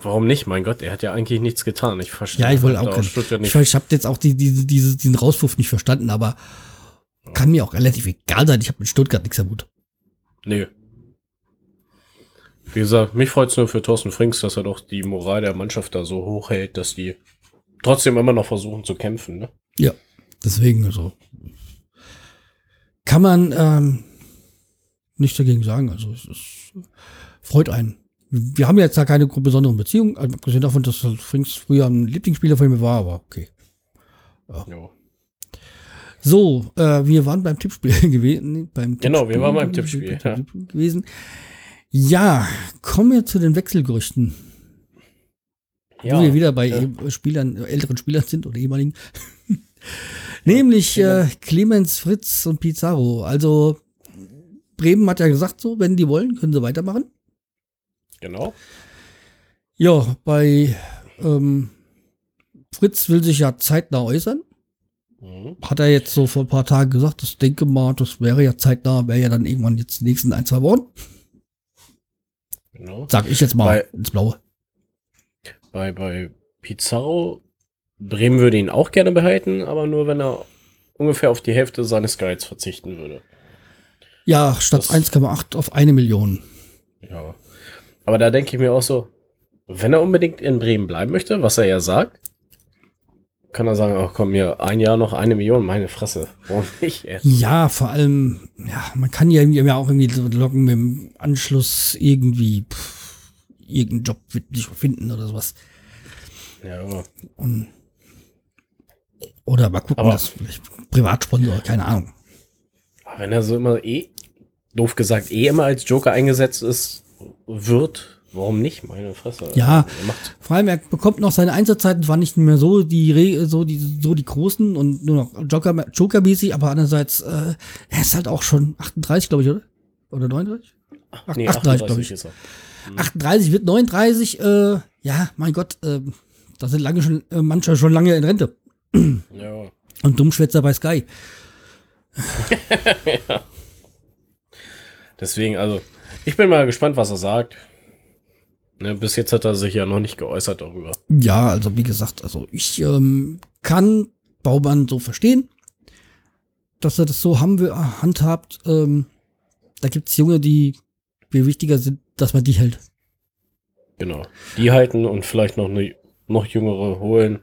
Warum nicht? Mein Gott, er hat ja eigentlich nichts getan. Ich verstehe. Ja, ich wollte auch Stuttgart Ich, nicht. ich habe jetzt auch die, diese, diese, diesen Rauswurf nicht verstanden, aber kann mir auch relativ egal sein. Ich habe mit Stuttgart nichts am Hut. Nee. Wie gesagt, mich freut es nur für Thorsten Frings, dass er doch die Moral der Mannschaft da so hoch hält, dass die trotzdem immer noch versuchen zu kämpfen. Ne? Ja, deswegen also kann man ähm, nichts dagegen sagen. Also es, es freut einen. Wir haben jetzt da keine besonderen Beziehungen, also abgesehen davon, dass Frings früher ein Lieblingsspieler von mir war, aber okay. Jo. So, äh, wir waren beim Tippspiel *laughs* gewesen. Beim Genau, wir Tippspiel waren beim Tippspiel, ja. gewesen. Ja, kommen wir zu den Wechselgerüchten. Ja, wo wir wieder bei ja. eh- Spielern, äh, älteren Spielern sind oder ehemaligen. *laughs* Nämlich äh, Clemens, Fritz und Pizarro. Also Bremen hat ja gesagt, so, wenn die wollen, können sie weitermachen. Genau. Ja, bei ähm, Fritz will sich ja zeitnah äußern. Mhm. Hat er jetzt so vor ein paar Tagen gesagt, das denke mal, das wäre ja zeitnah, wäre ja dann irgendwann jetzt die nächsten ein, zwei Wochen. genau. Sag ich jetzt mal Bei- ins Blaue. Bei, bei Pizarro, Bremen würde ihn auch gerne behalten, aber nur wenn er ungefähr auf die Hälfte seines Gehalts verzichten würde. Ja, statt Das- 1,8 auf eine Million. Ja. Aber da denke ich mir auch so, wenn er unbedingt in Bremen bleiben möchte, was er ja sagt, kann er sagen, ach komm, mir ein Jahr noch eine Million, meine Fresse. Warum nicht? Ey? Ja, vor allem, ja, man kann ja ja auch irgendwie so locken mit dem Anschluss irgendwie pff, irgendeinen Job nicht finden oder sowas. Ja, aber Und, oder mal gucken, Aber- dass vielleicht Privatsponsor, keine Ahnung. wenn er so immer eh, doof gesagt, eh immer als Joker eingesetzt ist, wird, warum nicht? Meine Fresse. Ja. Vor allem, er bekommt noch seine Einsatzzeiten, war nicht mehr so die, so die, so die großen und nur noch Joker, Joker-mäßig, aber andererseits, äh, er ist halt auch schon 38, glaube ich, oder? Oder 39? Ach, nee, 38, 38 glaube ich. ist er. 38 wird 39, äh, ja, mein Gott, äh, da sind lange schon, äh, manche schon lange in Rente. Ja. Und Dummschwätzer bei Sky. *laughs* Deswegen, also, ich bin mal gespannt, was er sagt. Ne, bis jetzt hat er sich ja noch nicht geäußert darüber. Ja, also wie gesagt, also ich ähm, kann Baumann so verstehen, dass er das so haben will, handhabt. Ähm, da gibt's Junge, die viel wichtiger sind, dass man die hält. Genau. Die halten und vielleicht noch eine noch jüngere holen.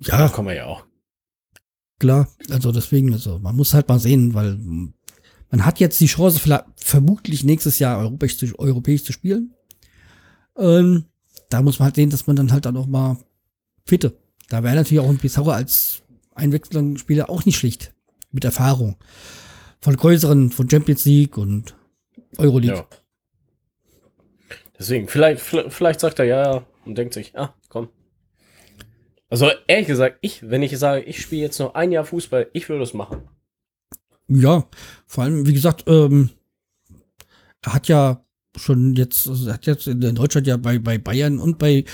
Ja, Da kommen wir ja auch. klar. Also deswegen, also man muss halt mal sehen, weil man hat jetzt die Chance, vielleicht, vermutlich nächstes Jahr europäisch zu, europäisch zu spielen. Ähm, da muss man halt sehen, dass man dann halt dann auch mal fitte. Da wäre natürlich auch ein Pizarro als Einwechslungsspieler auch nicht schlicht. Mit Erfahrung. Von größeren, von Champions League und Euroleague. Ja. Deswegen, vielleicht, vielleicht vielleicht sagt er ja und denkt sich, ah, komm. Also ehrlich gesagt, ich, wenn ich sage, ich spiele jetzt noch ein Jahr Fußball, ich würde es machen. Ja, vor allem, wie gesagt, ähm, er hat ja schon jetzt, also er hat jetzt in Deutschland ja bei, bei Bayern und bei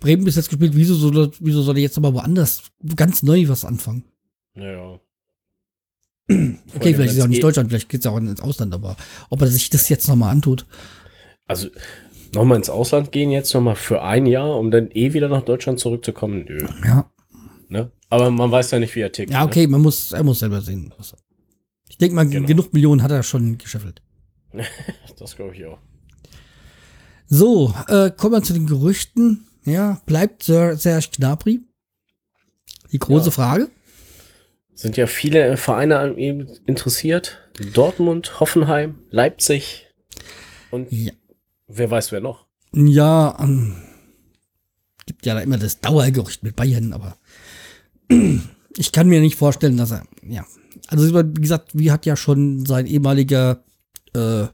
Bremen bis jetzt gespielt. Wieso soll, er- wieso soll er jetzt aber woanders ganz neu was anfangen? Naja. Okay, vielleicht ist es auch nicht Deutschland, vielleicht geht es auch ins Ausland, aber ob er sich das jetzt nochmal antut. Also nochmal ins Ausland gehen jetzt nochmal für ein Jahr, um dann eh wieder nach Deutschland zurückzukommen. Nö. Ja. Ne? Aber man weiß ja nicht, wie er tickt. Ja, okay, man muss, er muss selber sehen. Ich denke mal, Genau. genug Millionen hat er schon gescheffelt. *laughs* Das glaube ich auch. So, äh, kommen wir zu den Gerüchten. Ja, bleibt Ser- Serge Gnabry? Die große Ja. Frage. Sind ja viele Vereine an ihm interessiert. Dortmund, Hoffenheim, Leipzig und Ja. wer weiß wer noch. Ja, ähm, gibt ja da immer das Dauergerücht mit Bayern, aber *clears throat* ich kann mir nicht vorstellen, dass er, ja. Also wie gesagt, wie hat ja schon sein ehemaliger äh,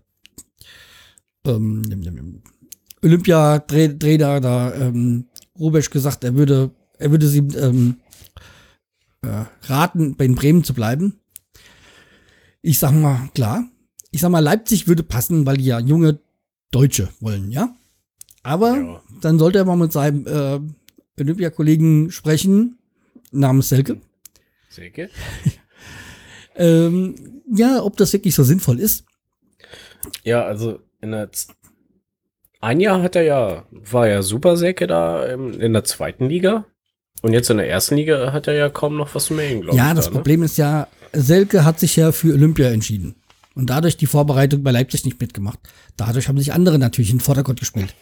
ähm, Olympiatrainer da ähm, Rubesch gesagt, er würde, er würde sie ähm, äh, raten, bei den Bremen zu bleiben. Ich sag mal, klar. Ich sag mal, Leipzig würde passen, weil die ja junge Deutsche wollen, ja. Aber Ja. dann sollte er mal mit seinem äh, Olympiakollegen sprechen, namens Selke. Säge? *laughs* Ähm, ja, ob das wirklich so sinnvoll ist. Ja, also in der Z ein Jahr hat er ja, war ja super Säge da in der zweiten Liga. Und jetzt in der ersten Liga hat er ja kaum noch was mehr, glaube ja, ich. das da, ne? Problem ist ja, Selke hat sich ja für Olympia entschieden. Und dadurch die Vorbereitung bei Leipzig nicht mitgemacht. Dadurch haben sich andere natürlich in den Vordergrund gespielt.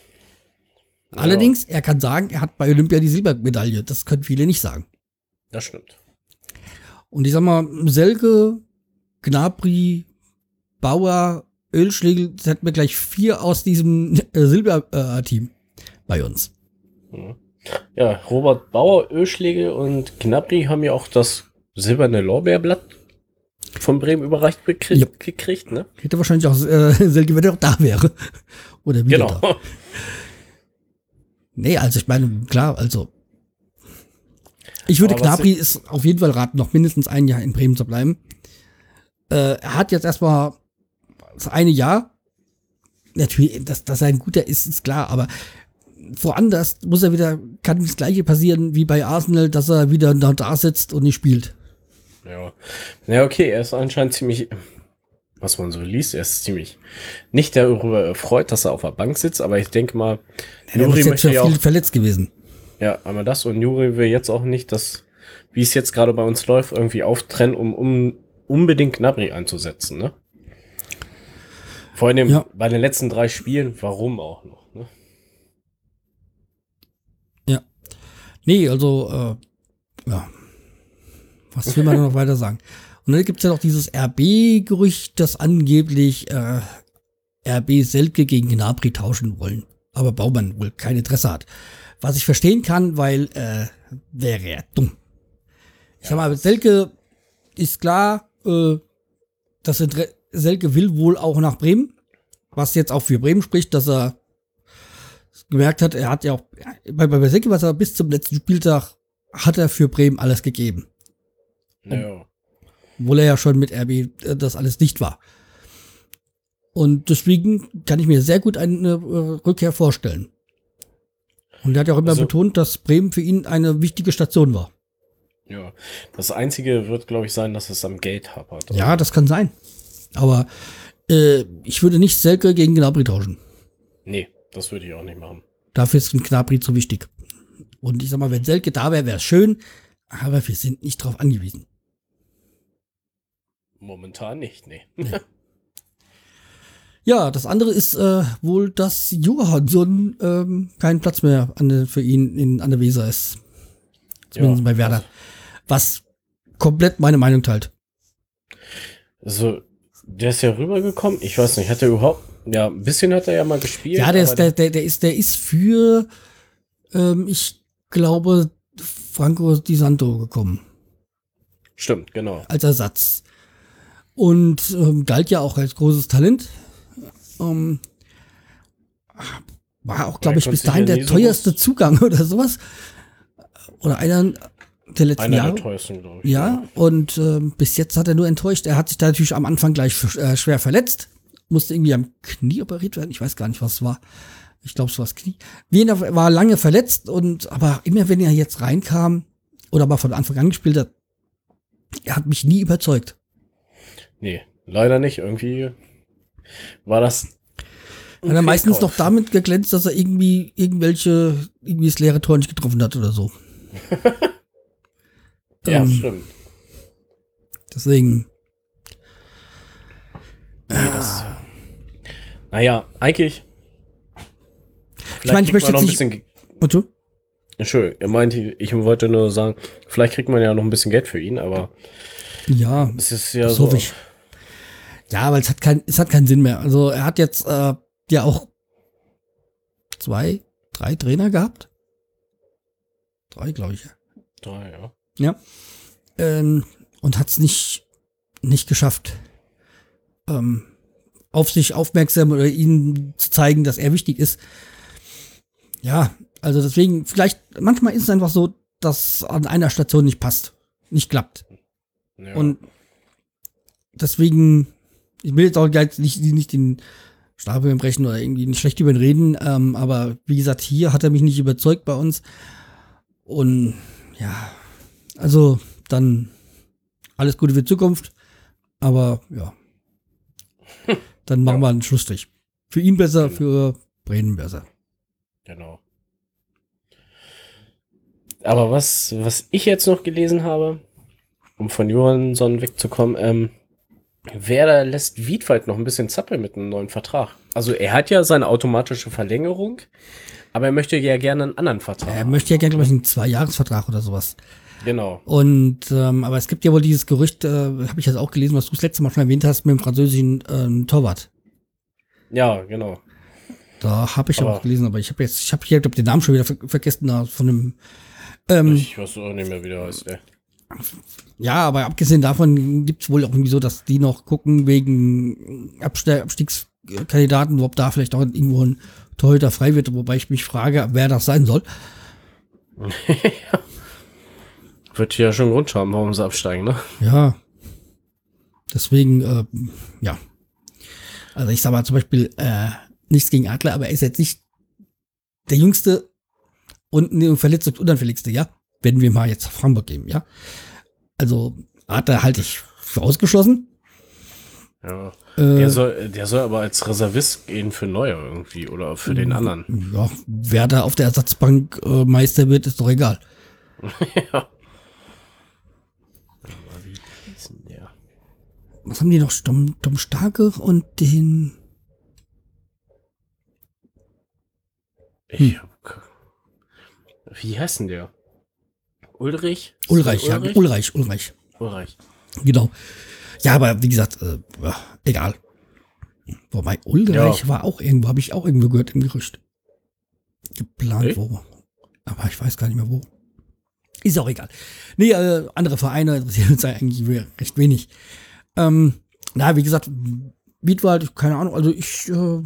Ja, Allerdings, er kann sagen, er hat bei Olympia die Silbermedaille. Das können viele nicht sagen. Das stimmt. Und ich sag mal, Selke, Gnabry, Bauer, Ölschlegel, das hätten wir gleich vier aus diesem äh, Silberteam bei uns. Ja, Robert Bauer, Ölschläge und Gnabry haben ja auch das silberne Lorbeerblatt von Bremen überreicht bekriegt, Ja. gekriegt, ne? Hätte wahrscheinlich auch äh, *laughs* Selke, wenn er auch da wäre. *laughs* Oder wieder da. Genau. Nee, also ich meine, klar, also. Ich würde Gnabry ist auf jeden Fall raten, noch mindestens ein Jahr in Bremen zu bleiben. Äh, er hat jetzt erstmal das eine Jahr. Natürlich, dass, dass er ein guter ist, ist klar, aber woanders muss er wieder, kann das gleiche passieren wie bei Arsenal, dass er wieder da, da sitzt und nicht spielt. Ja. Ja, okay, er ist anscheinend ziemlich, was man so liest, er ist ziemlich nicht darüber erfreut, dass er auf der Bank sitzt, aber ich denke mal, Er Nuri ist jetzt möchte ja ja auch, viel verletzt gewesen. Ja, einmal das und Nuri will jetzt auch nicht, dass, wie es jetzt gerade bei uns läuft, irgendwie auftrennen, um, um unbedingt Gnabry einzusetzen, ne? Vor allem Ja. bei den letzten drei Spielen, warum auch noch, ne? Nee, also, äh, ja. Was will man noch weiter sagen? Und dann gibt's ja noch dieses RB-Gerücht, das angeblich äh, RB Selke gegen Gnabry tauschen wollen. Aber Baumann wohl kein Interesse hat. Was ich verstehen kann, weil äh, wäre er dumm. Ich sag mal, Selke ist klar, äh, dass Inter- Selke will wohl auch nach Bremen. Was jetzt auch für Bremen spricht, dass er gemerkt hat, er hat ja auch bei, bei Selke, was er bis zum letzten Spieltag hat er für Bremen alles gegeben. Ja. Obwohl er ja schon mit RB äh, das alles nicht war. Und deswegen kann ich mir sehr gut eine äh, Rückkehr vorstellen. Und er hat ja auch immer Also- betont, dass Bremen für ihn eine wichtige Station war. Ja. Das einzige wird, glaube ich, sein, dass es am Geld hapert. Ja, das kann sein. Aber äh, ich würde nicht Selke gegen Gnabry tauschen. Nee, das würde ich auch nicht machen. Dafür ist ein Knabri zu wichtig. Und ich sag mal, wenn Selke da wäre, wäre es schön, aber wir sind nicht drauf angewiesen. Momentan nicht, nee. *laughs* Ja, das andere ist äh, wohl, dass Johansson ähm, kein Platz mehr an für ihn in, an der Weser ist. Zumindest Ja, bei Werder. Was komplett meine Meinung teilt. Also, der ist ja rübergekommen. Ich weiß nicht, hat er überhaupt. Ja, ein bisschen hat er ja mal gespielt. Ja, der ist, der, der, der ist, der ist für, ähm, ich glaube, Franco Di Santo gekommen. Stimmt, genau. als Ersatz. Und ähm, galt ja auch als großes Talent. Ähm, war auch, glaube ich, bis dahin ja der so teuerste Zugang *laughs* oder sowas. Oder einer der letzten Einer Jahre. der teuersten, glaube ich. Ja, und ähm, bis jetzt hat er nur enttäuscht. Er hat sich da natürlich am Anfang gleich äh, schwer verletzt. Musste irgendwie am Knie operiert werden. Ich weiß gar nicht, was es war. Ich glaube, es war das Knie. Wiener war lange verletzt und aber immer wenn er jetzt reinkam oder aber von Anfang an gespielt hat, er hat mich nie überzeugt. Nee, leider nicht. Irgendwie war das. Hat er meistens doch damit geglänzt, dass er irgendwie irgendwelche, irgendwie das leere Tor nicht getroffen hat oder so. *laughs* Ja, ähm, stimmt. Deswegen, Nee, das, naja, eigentlich. Ich meine, ich möchte noch ein bisschen. und du? Entschuldigung, er meinte, ich wollte nur sagen, vielleicht kriegt man ja noch ein bisschen Geld für ihn, aber Ja, es ist ja so. ich. Ja, aber es hat kein, es hat keinen Sinn mehr. Also er hat jetzt äh, ja auch zwei, drei Trainer gehabt. Drei, glaube ich. Drei, ja. Ja. Ähm, und hat es nicht, nicht geschafft, ähm, auf sich aufmerksam oder ihnen zu zeigen, dass er wichtig ist. Ja, also deswegen, vielleicht, manchmal ist es einfach so, dass an einer Station nicht passt, nicht klappt. ja. Und deswegen, ich will jetzt auch gleich nicht, nicht den Stab brechen oder irgendwie nicht schlecht über ihn reden, ähm, aber wie gesagt, hier hat er mich nicht überzeugt bei uns. Und ja, also dann alles Gute für die Zukunft, aber ja, *laughs* dann machen wir einen Schlussstrich. Für ihn besser, für Bremen besser. Genau. Aber was, was ich jetzt noch gelesen habe, um von Johansson wegzukommen, ähm, Werder lässt Wiedwald noch ein bisschen zappeln mit einem neuen Vertrag. Also er hat ja seine automatische Verlängerung, aber er möchte ja gerne einen anderen Vertrag. Er möchte ja gerne, glaube ich, einen Zwei-Jahres-Vertrag oder sowas. genau. Und ähm, aber es gibt ja wohl dieses Gerücht, äh, habe ich jetzt auch gelesen, was du das letzte Mal schon erwähnt hast, mit dem französischen ähm, Torwart. Ja, genau. Da habe ich Aber- auch gelesen, aber ich habe jetzt, ich habe hier, glaube den Namen schon wieder ver vergessen, da von einem. Ähm, Ich weiß auch nicht mehr, wie der heißt, ey. Ja, aber abgesehen davon gibt's wohl auch irgendwie so, dass die noch gucken wegen Abste Abstiegskandidaten, ob da vielleicht auch irgendwo ein Torhüter frei wird, wobei ich mich frage, wer das sein soll. *laughs* Wird ja schon Grund haben, warum sie absteigen, ne? Ja. Deswegen, äh, ja. Also ich sag mal zum Beispiel, äh, nichts gegen Adler, aber er ist jetzt nicht der jüngste und der verletzte und unanfälligste, ja. Wenn wir mal jetzt Hamburg gehen, ja. Also Adler halte ich für ausgeschlossen. Ja. Äh, Der soll, der soll aber als Reservist gehen für Neuer irgendwie oder für den anderen. ja, wer da auf der Ersatzbank äh, Meister wird, ist doch egal. *laughs* ja. Was haben die noch? Dom, Dom Starke und den. Ke- wie heißt denn der? Ulrich? Ulreich, das ja, Ulrich? Ulreich, Ulreich. Ulreich. Genau. Ja, aber wie gesagt, äh, egal. Wobei Ulreich Ja. war auch irgendwo, habe ich auch irgendwo gehört im Gerücht. Geplant Echt? wo. Aber ich weiß gar nicht mehr wo. Ist auch egal. Nee, äh, andere Vereine interessieren uns *laughs* eigentlich recht wenig. Ähm, na, wie gesagt, Wiedwald, keine Ahnung, also ich äh,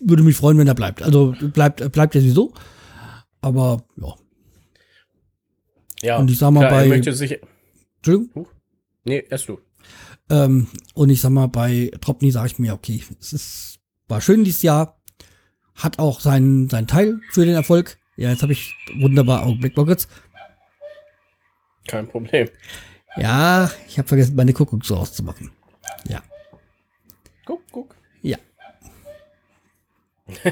würde mich freuen, wenn er bleibt. Also bleibt, bleibt er sowieso. Aber ja, Ja, Und ich sag mal, klar, bei- möchte sich. Entschuldigung. Nee, erst du. Ähm, und ich sag mal, bei Tropny sage ich mir, okay, es ist, war schön dieses Jahr, hat auch seinen, seinen Teil für den Erfolg. Ja, jetzt habe ich wunderbar Augenblick Rockets. Kein Problem. Ja, ich habe vergessen, meine Kuckucksuhr auszumachen. Ja, Guck, guck. ja.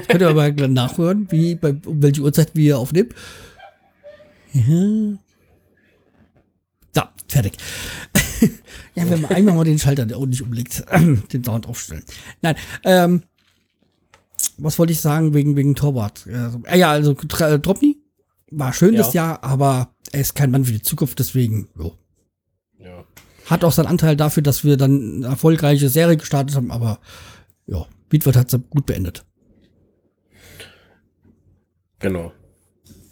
Könnt ihr aber *laughs* nachhören, wie, bei um welche Uhrzeit wir aufnehmen. Ja. Da, fertig. *laughs* ja, wenn man einmal mal den Schalter der auch nicht umlegt, *clears throat* den Sound aufstellen. Nein, ähm, was wollte ich sagen wegen, wegen Torwart? Äh, ja, also äh, Dropny war schön Ja. das Jahr, aber er ist kein Mann für die Zukunft, deswegen, jo. Ja. Hat auch seinen Anteil dafür, dass wir dann eine erfolgreiche Serie gestartet haben, aber ja, Wiedwald hat es gut beendet. Genau.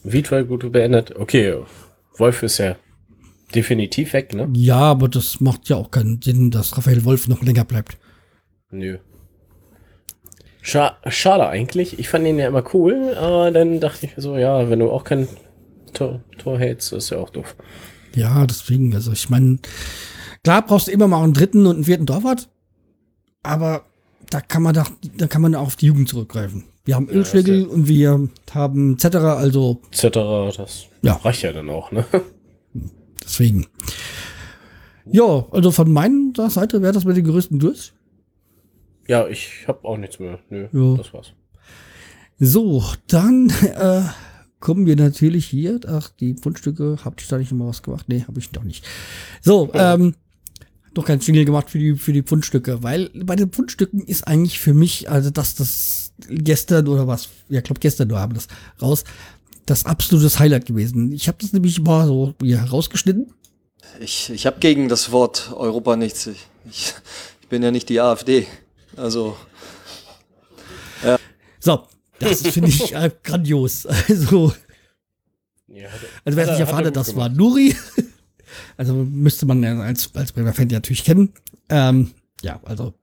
Wiedwald gut beendet. Okay, Wolf ist ja definitiv weg, ne? Ja, aber das macht ja auch keinen Sinn, dass Raphael Wolf noch länger bleibt. Nö. Scha schade eigentlich. Ich fand ihn ja immer cool, aber dann dachte ich mir so, ja, wenn du auch kein Tor, Tor hältst, ist ja auch doof. Ja, deswegen, also ich meine, klar brauchst du immer mal einen dritten und einen vierten Torwart, aber da kann man doch, da kann man auch auf die Jugend zurückgreifen. Wir haben Ölschwegel und wir haben etc., also Etc. Das Ja. reicht ja dann auch, ne? *laughs* deswegen. Ja, also von meiner Seite wäre das mit den Gerüsten durch. Ja, ich habe auch nichts mehr. Nö, Ja. das war's. So, dann äh, kommen wir natürlich hier. Ach, die Fundstücke, hab ich da nicht immer was gemacht? Nee, habe ich doch nicht. So, ähm, doch kein Jingle gemacht für die, für die Pfundstücke, weil bei den Pfundstücken ist eigentlich für mich, also dass das gestern oder was, ja, ich glaube gestern nur haben das raus, das absolutes Highlight gewesen. Ich habe das nämlich mal so hier rausgeschnitten. Ich, ich habe gegen das Wort Europa nichts. Ich, ich, ich bin ja nicht die AfD. Also, So, das finde ich *laughs* äh, grandios. Also, Ja, Also wer Hat es nicht er- er erfahren hat, das war gemacht. Nuri. *laughs* Also müsste man ja als, als Bremer Fan ja natürlich kennen. Ähm, ja, also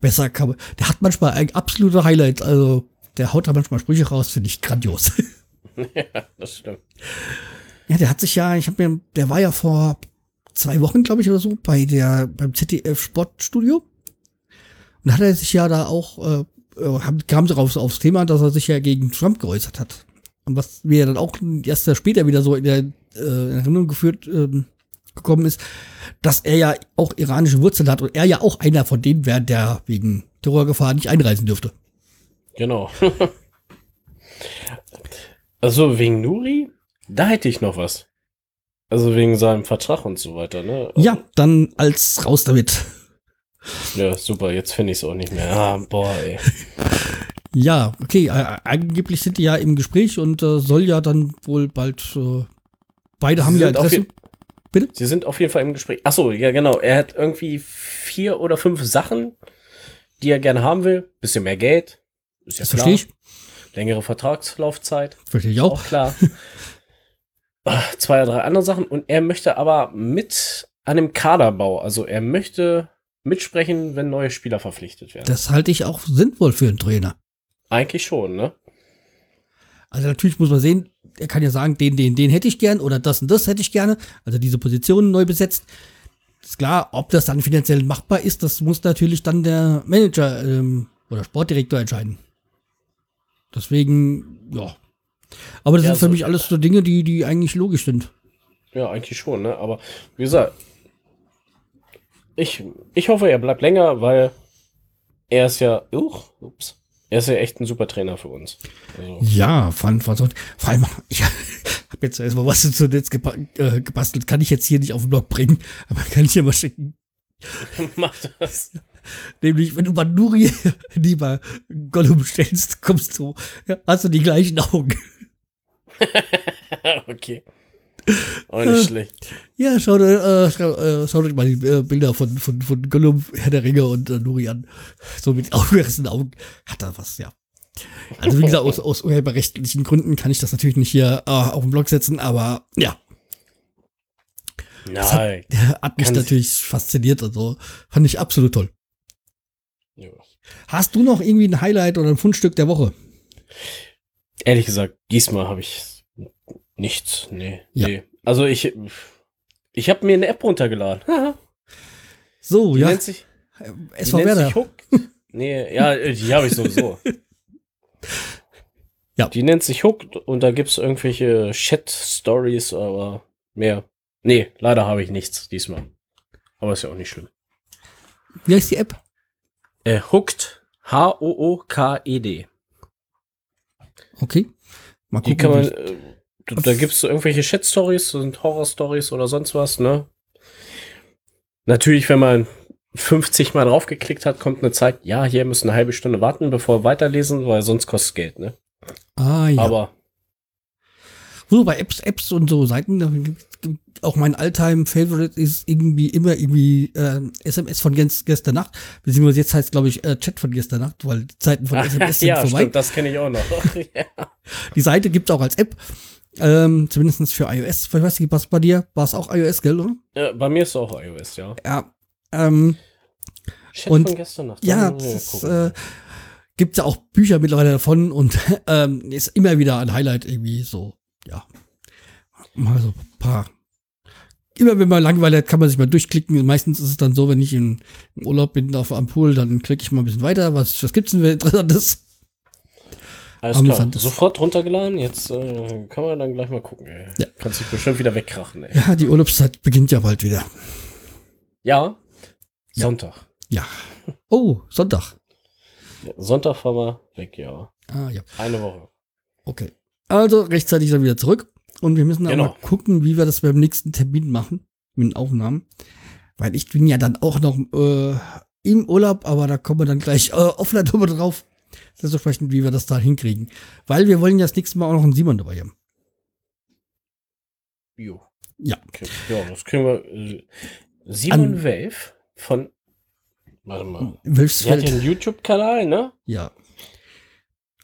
besser kann man. Der hat manchmal ein absoluter Highlight. Also der haut da manchmal Sprüche raus, finde ich grandios. *laughs* das stimmt. ja, der hat sich ja, ich habe mir, der war ja vor zwei Wochen, glaube ich, oder so, bei der, beim ZDF Sportstudio. Und hat er sich ja da auch, äh, äh, kam darauf aufs Thema, dass er sich ja gegen Trump geäußert hat. Und was mir dann auch erst später wieder so in der äh, in Erinnerung geführt ähm, gekommen ist, dass er ja auch iranische Wurzeln hat und er ja auch einer von denen wäre, der wegen Terrorgefahr nicht einreisen dürfte. Genau. *laughs* also wegen Nuri, da hätte ich noch was. Also wegen seinem Vertrag und so weiter, ne? Ja, dann als raus damit. Ja, super, jetzt finde ich es auch nicht mehr. Ah, boah, ey. *laughs* Ja, okay, äh, angeblich sind die ja im Gespräch und äh, soll ja dann wohl bald, äh, beide haben Sie ja sind auf Interesse. je- Sie sind auf jeden Fall im Gespräch. Ach so, ja genau. Er hat irgendwie vier oder fünf Sachen, die er gerne haben will. Bisschen mehr Geld. Ist ja Das klar. verstehe ich. Längere Vertragslaufzeit. Verstehe ich Auch auch. klar. *laughs* Ah, Zwei oder drei andere Sachen. Und er möchte aber mit an dem Kaderbau. Also er möchte mitsprechen, wenn neue Spieler verpflichtet werden. Das halte ich auch sinnvoll für einen Trainer. Eigentlich schon, ne? Also natürlich muss man sehen, er kann ja sagen, den, den, den hätte ich gern oder das und das hätte ich gerne. Also diese Positionen neu besetzt. Ist klar, ob das dann finanziell machbar ist, das muss natürlich dann der Manager ähm, oder Sportdirektor entscheiden. Deswegen, ja. Aber das Ja, sind für so- mich alles so Dinge, die, die eigentlich logisch sind. Ja, eigentlich schon, ne? Aber wie gesagt, ich, ich hoffe, er bleibt länger, weil er ist ja, uch, ups, er ist ja echt ein super Trainer für uns. Also, Ja, fand, fand so. Vor allem, ich *laughs* habe jetzt erstmal was zu Netz gepa äh, gebastelt. Kann ich jetzt hier nicht auf den Blog bringen, aber kann ich dir mal schicken. *laughs* macht das. Nämlich, wenn du Manuri *laughs* lieber Gollum stellst, kommst du, hast du die gleichen Augen. *laughs* okay. Auch nicht schlecht. Ja, schau, dir, äh, schau, äh, schaut euch mal die äh, Bilder von, von, von Gollum, Herr der Ringe und äh, Nuri an. So mit aufgerissenen Augen. Hat er was, ja. Also wie gesagt, aus, aus urheberrechtlichen Gründen kann ich das natürlich nicht hier äh, auf den Blog setzen, aber ja, Nein. der hat mich natürlich fasziniert und so. Fand ich absolut toll. Hast du noch irgendwie ein Highlight oder ein Fundstück der Woche? Ehrlich gesagt, diesmal habe ich nichts. Nee. Ja. nee. Also ich, ich habe mir eine App runtergeladen. *laughs* So, Die ja, nennt sich, *laughs* die SV nennt Werder. sich Hooked. Nee, ja, die habe ich sowieso. *laughs* Ja. Die nennt sich Hooked und da gibt's irgendwelche Chat-Stories, aber mehr. Nee, leider habe ich nichts diesmal. Aber ist ja auch nicht schlimm. Wie heißt die App? Äh, Hooked, H-O-O-K-E-D. Okay. Mal gucken. kann man, äh, da, da gibt's so irgendwelche Shit-Stories und Horror-Stories oder sonst was, ne? Natürlich, wenn man 50 Mal draufgeklickt hat, kommt eine Zeit, ja, hier müssen eine halbe Stunde warten, bevor wir weiterlesen, weil sonst kostet Geld, ne? ah, ja. Aber So, bei Apps, Apps und so Seiten, auch mein Alltime-Favorite ist irgendwie immer irgendwie äh, SMS von gest, gestern Nacht. Beziehungsweise jetzt heißt glaube ich, äh, Chat von gestern Nacht, weil die Zeiten von *laughs* SMS sind ja, vorbei. stimmt, das kenne ich auch noch. *laughs* ja. Die Seite gibt's auch als App. Ähm, zumindest für iOS. Ich weiß nicht, was bei dir? War es auch iOS, gell, oder? Ja, bei mir ist es auch iOS, ja. Ja. Ähm, Chat Und- von gestern Nacht. ja, das äh, gibt ja auch Bücher mittlerweile davon und *laughs* ähm, ist immer wieder ein Highlight irgendwie so. Mal so ein paar. Immer wenn man langweilig hat, kann man sich mal durchklicken. Meistens ist es dann so, wenn ich in, im Urlaub bin auf am Pool, dann klicke ich mal ein bisschen weiter. Was, was gibt's denn für Interessantes? Alles klar, sofort runtergeladen. Jetzt äh, kann man dann gleich mal gucken. Ey. Ja. Kannst dich bestimmt wieder wegkrachen. Ey. Ja, die Urlaubszeit beginnt ja bald wieder. Ja, Ja. Sonntag. Ja. Oh, Sonntag. Sonntag fahren wir weg, ja. Ah, ja. Eine Woche. Okay. Also rechtzeitig dann wieder zurück. Und wir müssen dann Genau. mal gucken, wie wir das beim nächsten Termin machen. Mit den Aufnahmen. Weil ich bin ja dann auch noch äh, im Urlaub, aber da kommen wir dann gleich äh, offline drüber drauf. Dementsprechend, wie wir das da hinkriegen. Weil wir wollen ja das nächste Mal auch noch einen Simon dabei haben. Jo. Ja. Okay. Ja, das kriegen wir. Äh, Simon An- Wave von. Warte mal. Sie hat ja Wölfsfeld. einen YouTube-Kanal, ne? Ja.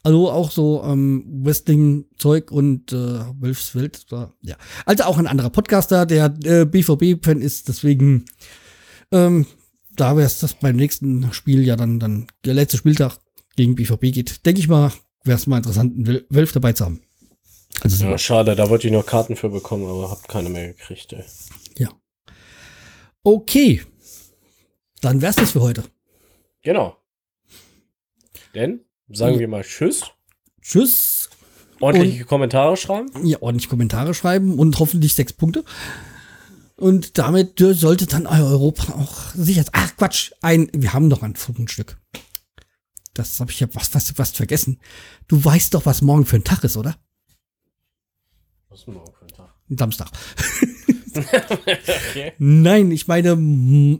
Also auch so ähm, Wrestling-Zeug und äh, Wölfsfeld. war- Ja. Also auch ein anderer Podcaster, der äh, BVB-Fan ist, deswegen ähm, da wäre es das beim nächsten Spiel ja dann, dann der letzte Spieltag gegen BVB geht, denke ich mal, wäre es mal interessant, einen Wölf- Wölf dabei zu haben. Also Ja, schade, da wollte ich noch Karten für bekommen, aber hab keine mehr gekriegt, ey. okay. Dann wär's das für heute. Genau. Denn, sagen wir mal Tschüss. Tschüss. Ordentliche Kommentare schreiben. ja, ordentlich Kommentare schreiben und hoffentlich sechs Punkte. Und damit sollte dann Europa auch sicher. Ach Quatsch, ein, wir haben noch ein Fundstück. Das habe ich ja was, was, was vergessen. Du weißt doch, was morgen für ein Tag ist, oder? Was ist morgen für ein Tag? Samstag. *laughs* *laughs* okay. *laughs* Nein, ich meine,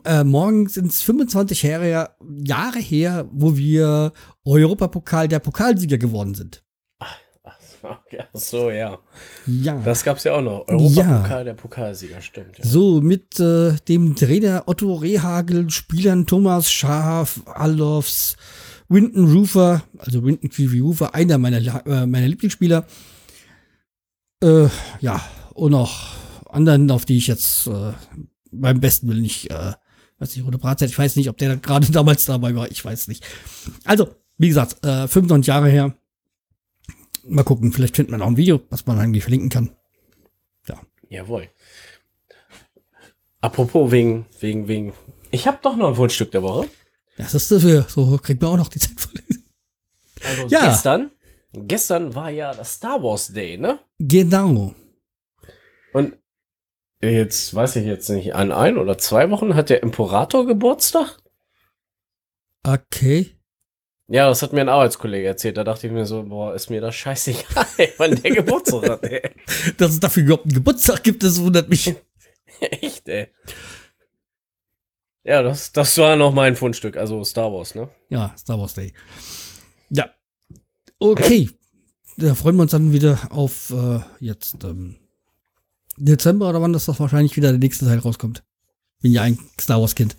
äh, morgen sind es 25 Jahre, Jahre her, wo wir Europapokal der Pokalsieger geworden sind. Okay. Ach so, ja. Ja. Das gab's ja auch noch. Europapokal, der Pokalsieger, stimmt. Ja. So, mit äh, dem Trainer Otto Rehagel, Spielern Thomas Schaaf, Alofs, Winton Rufer, also Winton Creevy Rufer, einer meiner, äh, meiner Lieblingsspieler. Äh, ja, und noch anderen, auf die ich jetzt äh, beim besten Willen nicht, äh, weiß nicht, Rode Bratzeit, ich weiß nicht, ob der da gerade *laughs* damals dabei war, ich weiß nicht. Also, wie gesagt, äh, 25 Jahre her. Mal gucken, vielleicht findet man auch ein Video, was man eigentlich verlinken kann. Jawohl. Apropos wegen, wegen, wegen. Ich habe doch noch ein Fundstück der Woche. Das ist dafür, so kriegt man auch noch die Zeit voll. Also Ja. gestern. Gestern war ja das Star Wars Day, ne? Genau. Und jetzt weiß ich jetzt nicht, an ein oder zwei Wochen hat der Imperator Geburtstag? Okay. Ja, das hat mir ein Arbeitskollege erzählt. Da dachte ich mir so, boah, ist mir das scheißegal, *laughs* wann der Geburtstag hat, ey. *laughs* Dass es dafür überhaupt einen Geburtstag gibt, das wundert mich. *laughs* Echt, ey. Ja, das, das war noch mein Fundstück, also Star Wars, ne? Ja, Star Wars Day. Ja. Okay. Da freuen wir uns dann wieder auf äh, jetzt ähm, Dezember oder wann das doch wahrscheinlich wieder der nächste Teil rauskommt. Bin ja ein Star Wars Kind.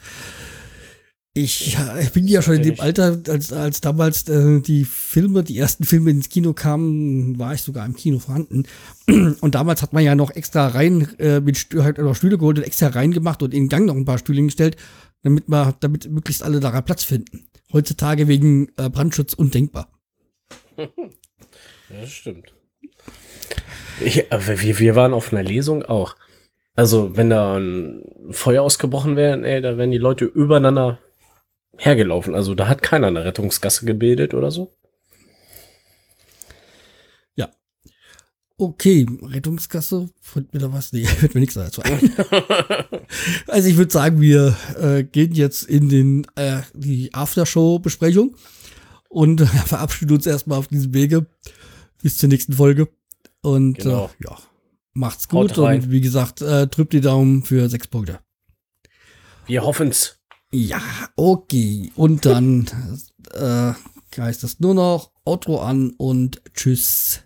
Ich, ich bin ja schon in dem Alter, als, als damals äh, die Filme, die ersten Filme ins Kino kamen, war ich sogar im Kino vorhanden. *clears throat* Und damals hat man ja noch extra rein äh, mit Stü halt noch Stühle geholt und extra reingemacht und in den Gang noch ein paar Stühle hingestellt, damit man, damit möglichst alle da Platz finden. Heutzutage wegen äh, Brandschutz undenkbar. *laughs* Das stimmt. Ich, aber wir, wir waren auf einer Lesung auch. Also, wenn da ein Feuer ausgebrochen wäre, ey, da wären die Leute übereinander hergelaufen. Also, da hat keiner eine Rettungsgasse gebildet oder so. Okay, Rettungskasse, fällt mir da was? Nee, *laughs* fällt mir nichts dazu ein. *laughs* also ich würde sagen, wir äh, gehen jetzt in den äh, die Aftershow-Besprechung und äh, *laughs* verabschieden uns erstmal auf diesem Wege. bis zur nächsten Folge. Und Genau. äh, ja, macht's gut. Und wie gesagt, äh, drückt die Daumen für sechs Punkte. Wir hoffen's. Ja, okay. Und dann äh, heißt das nur noch Outro an und tschüss.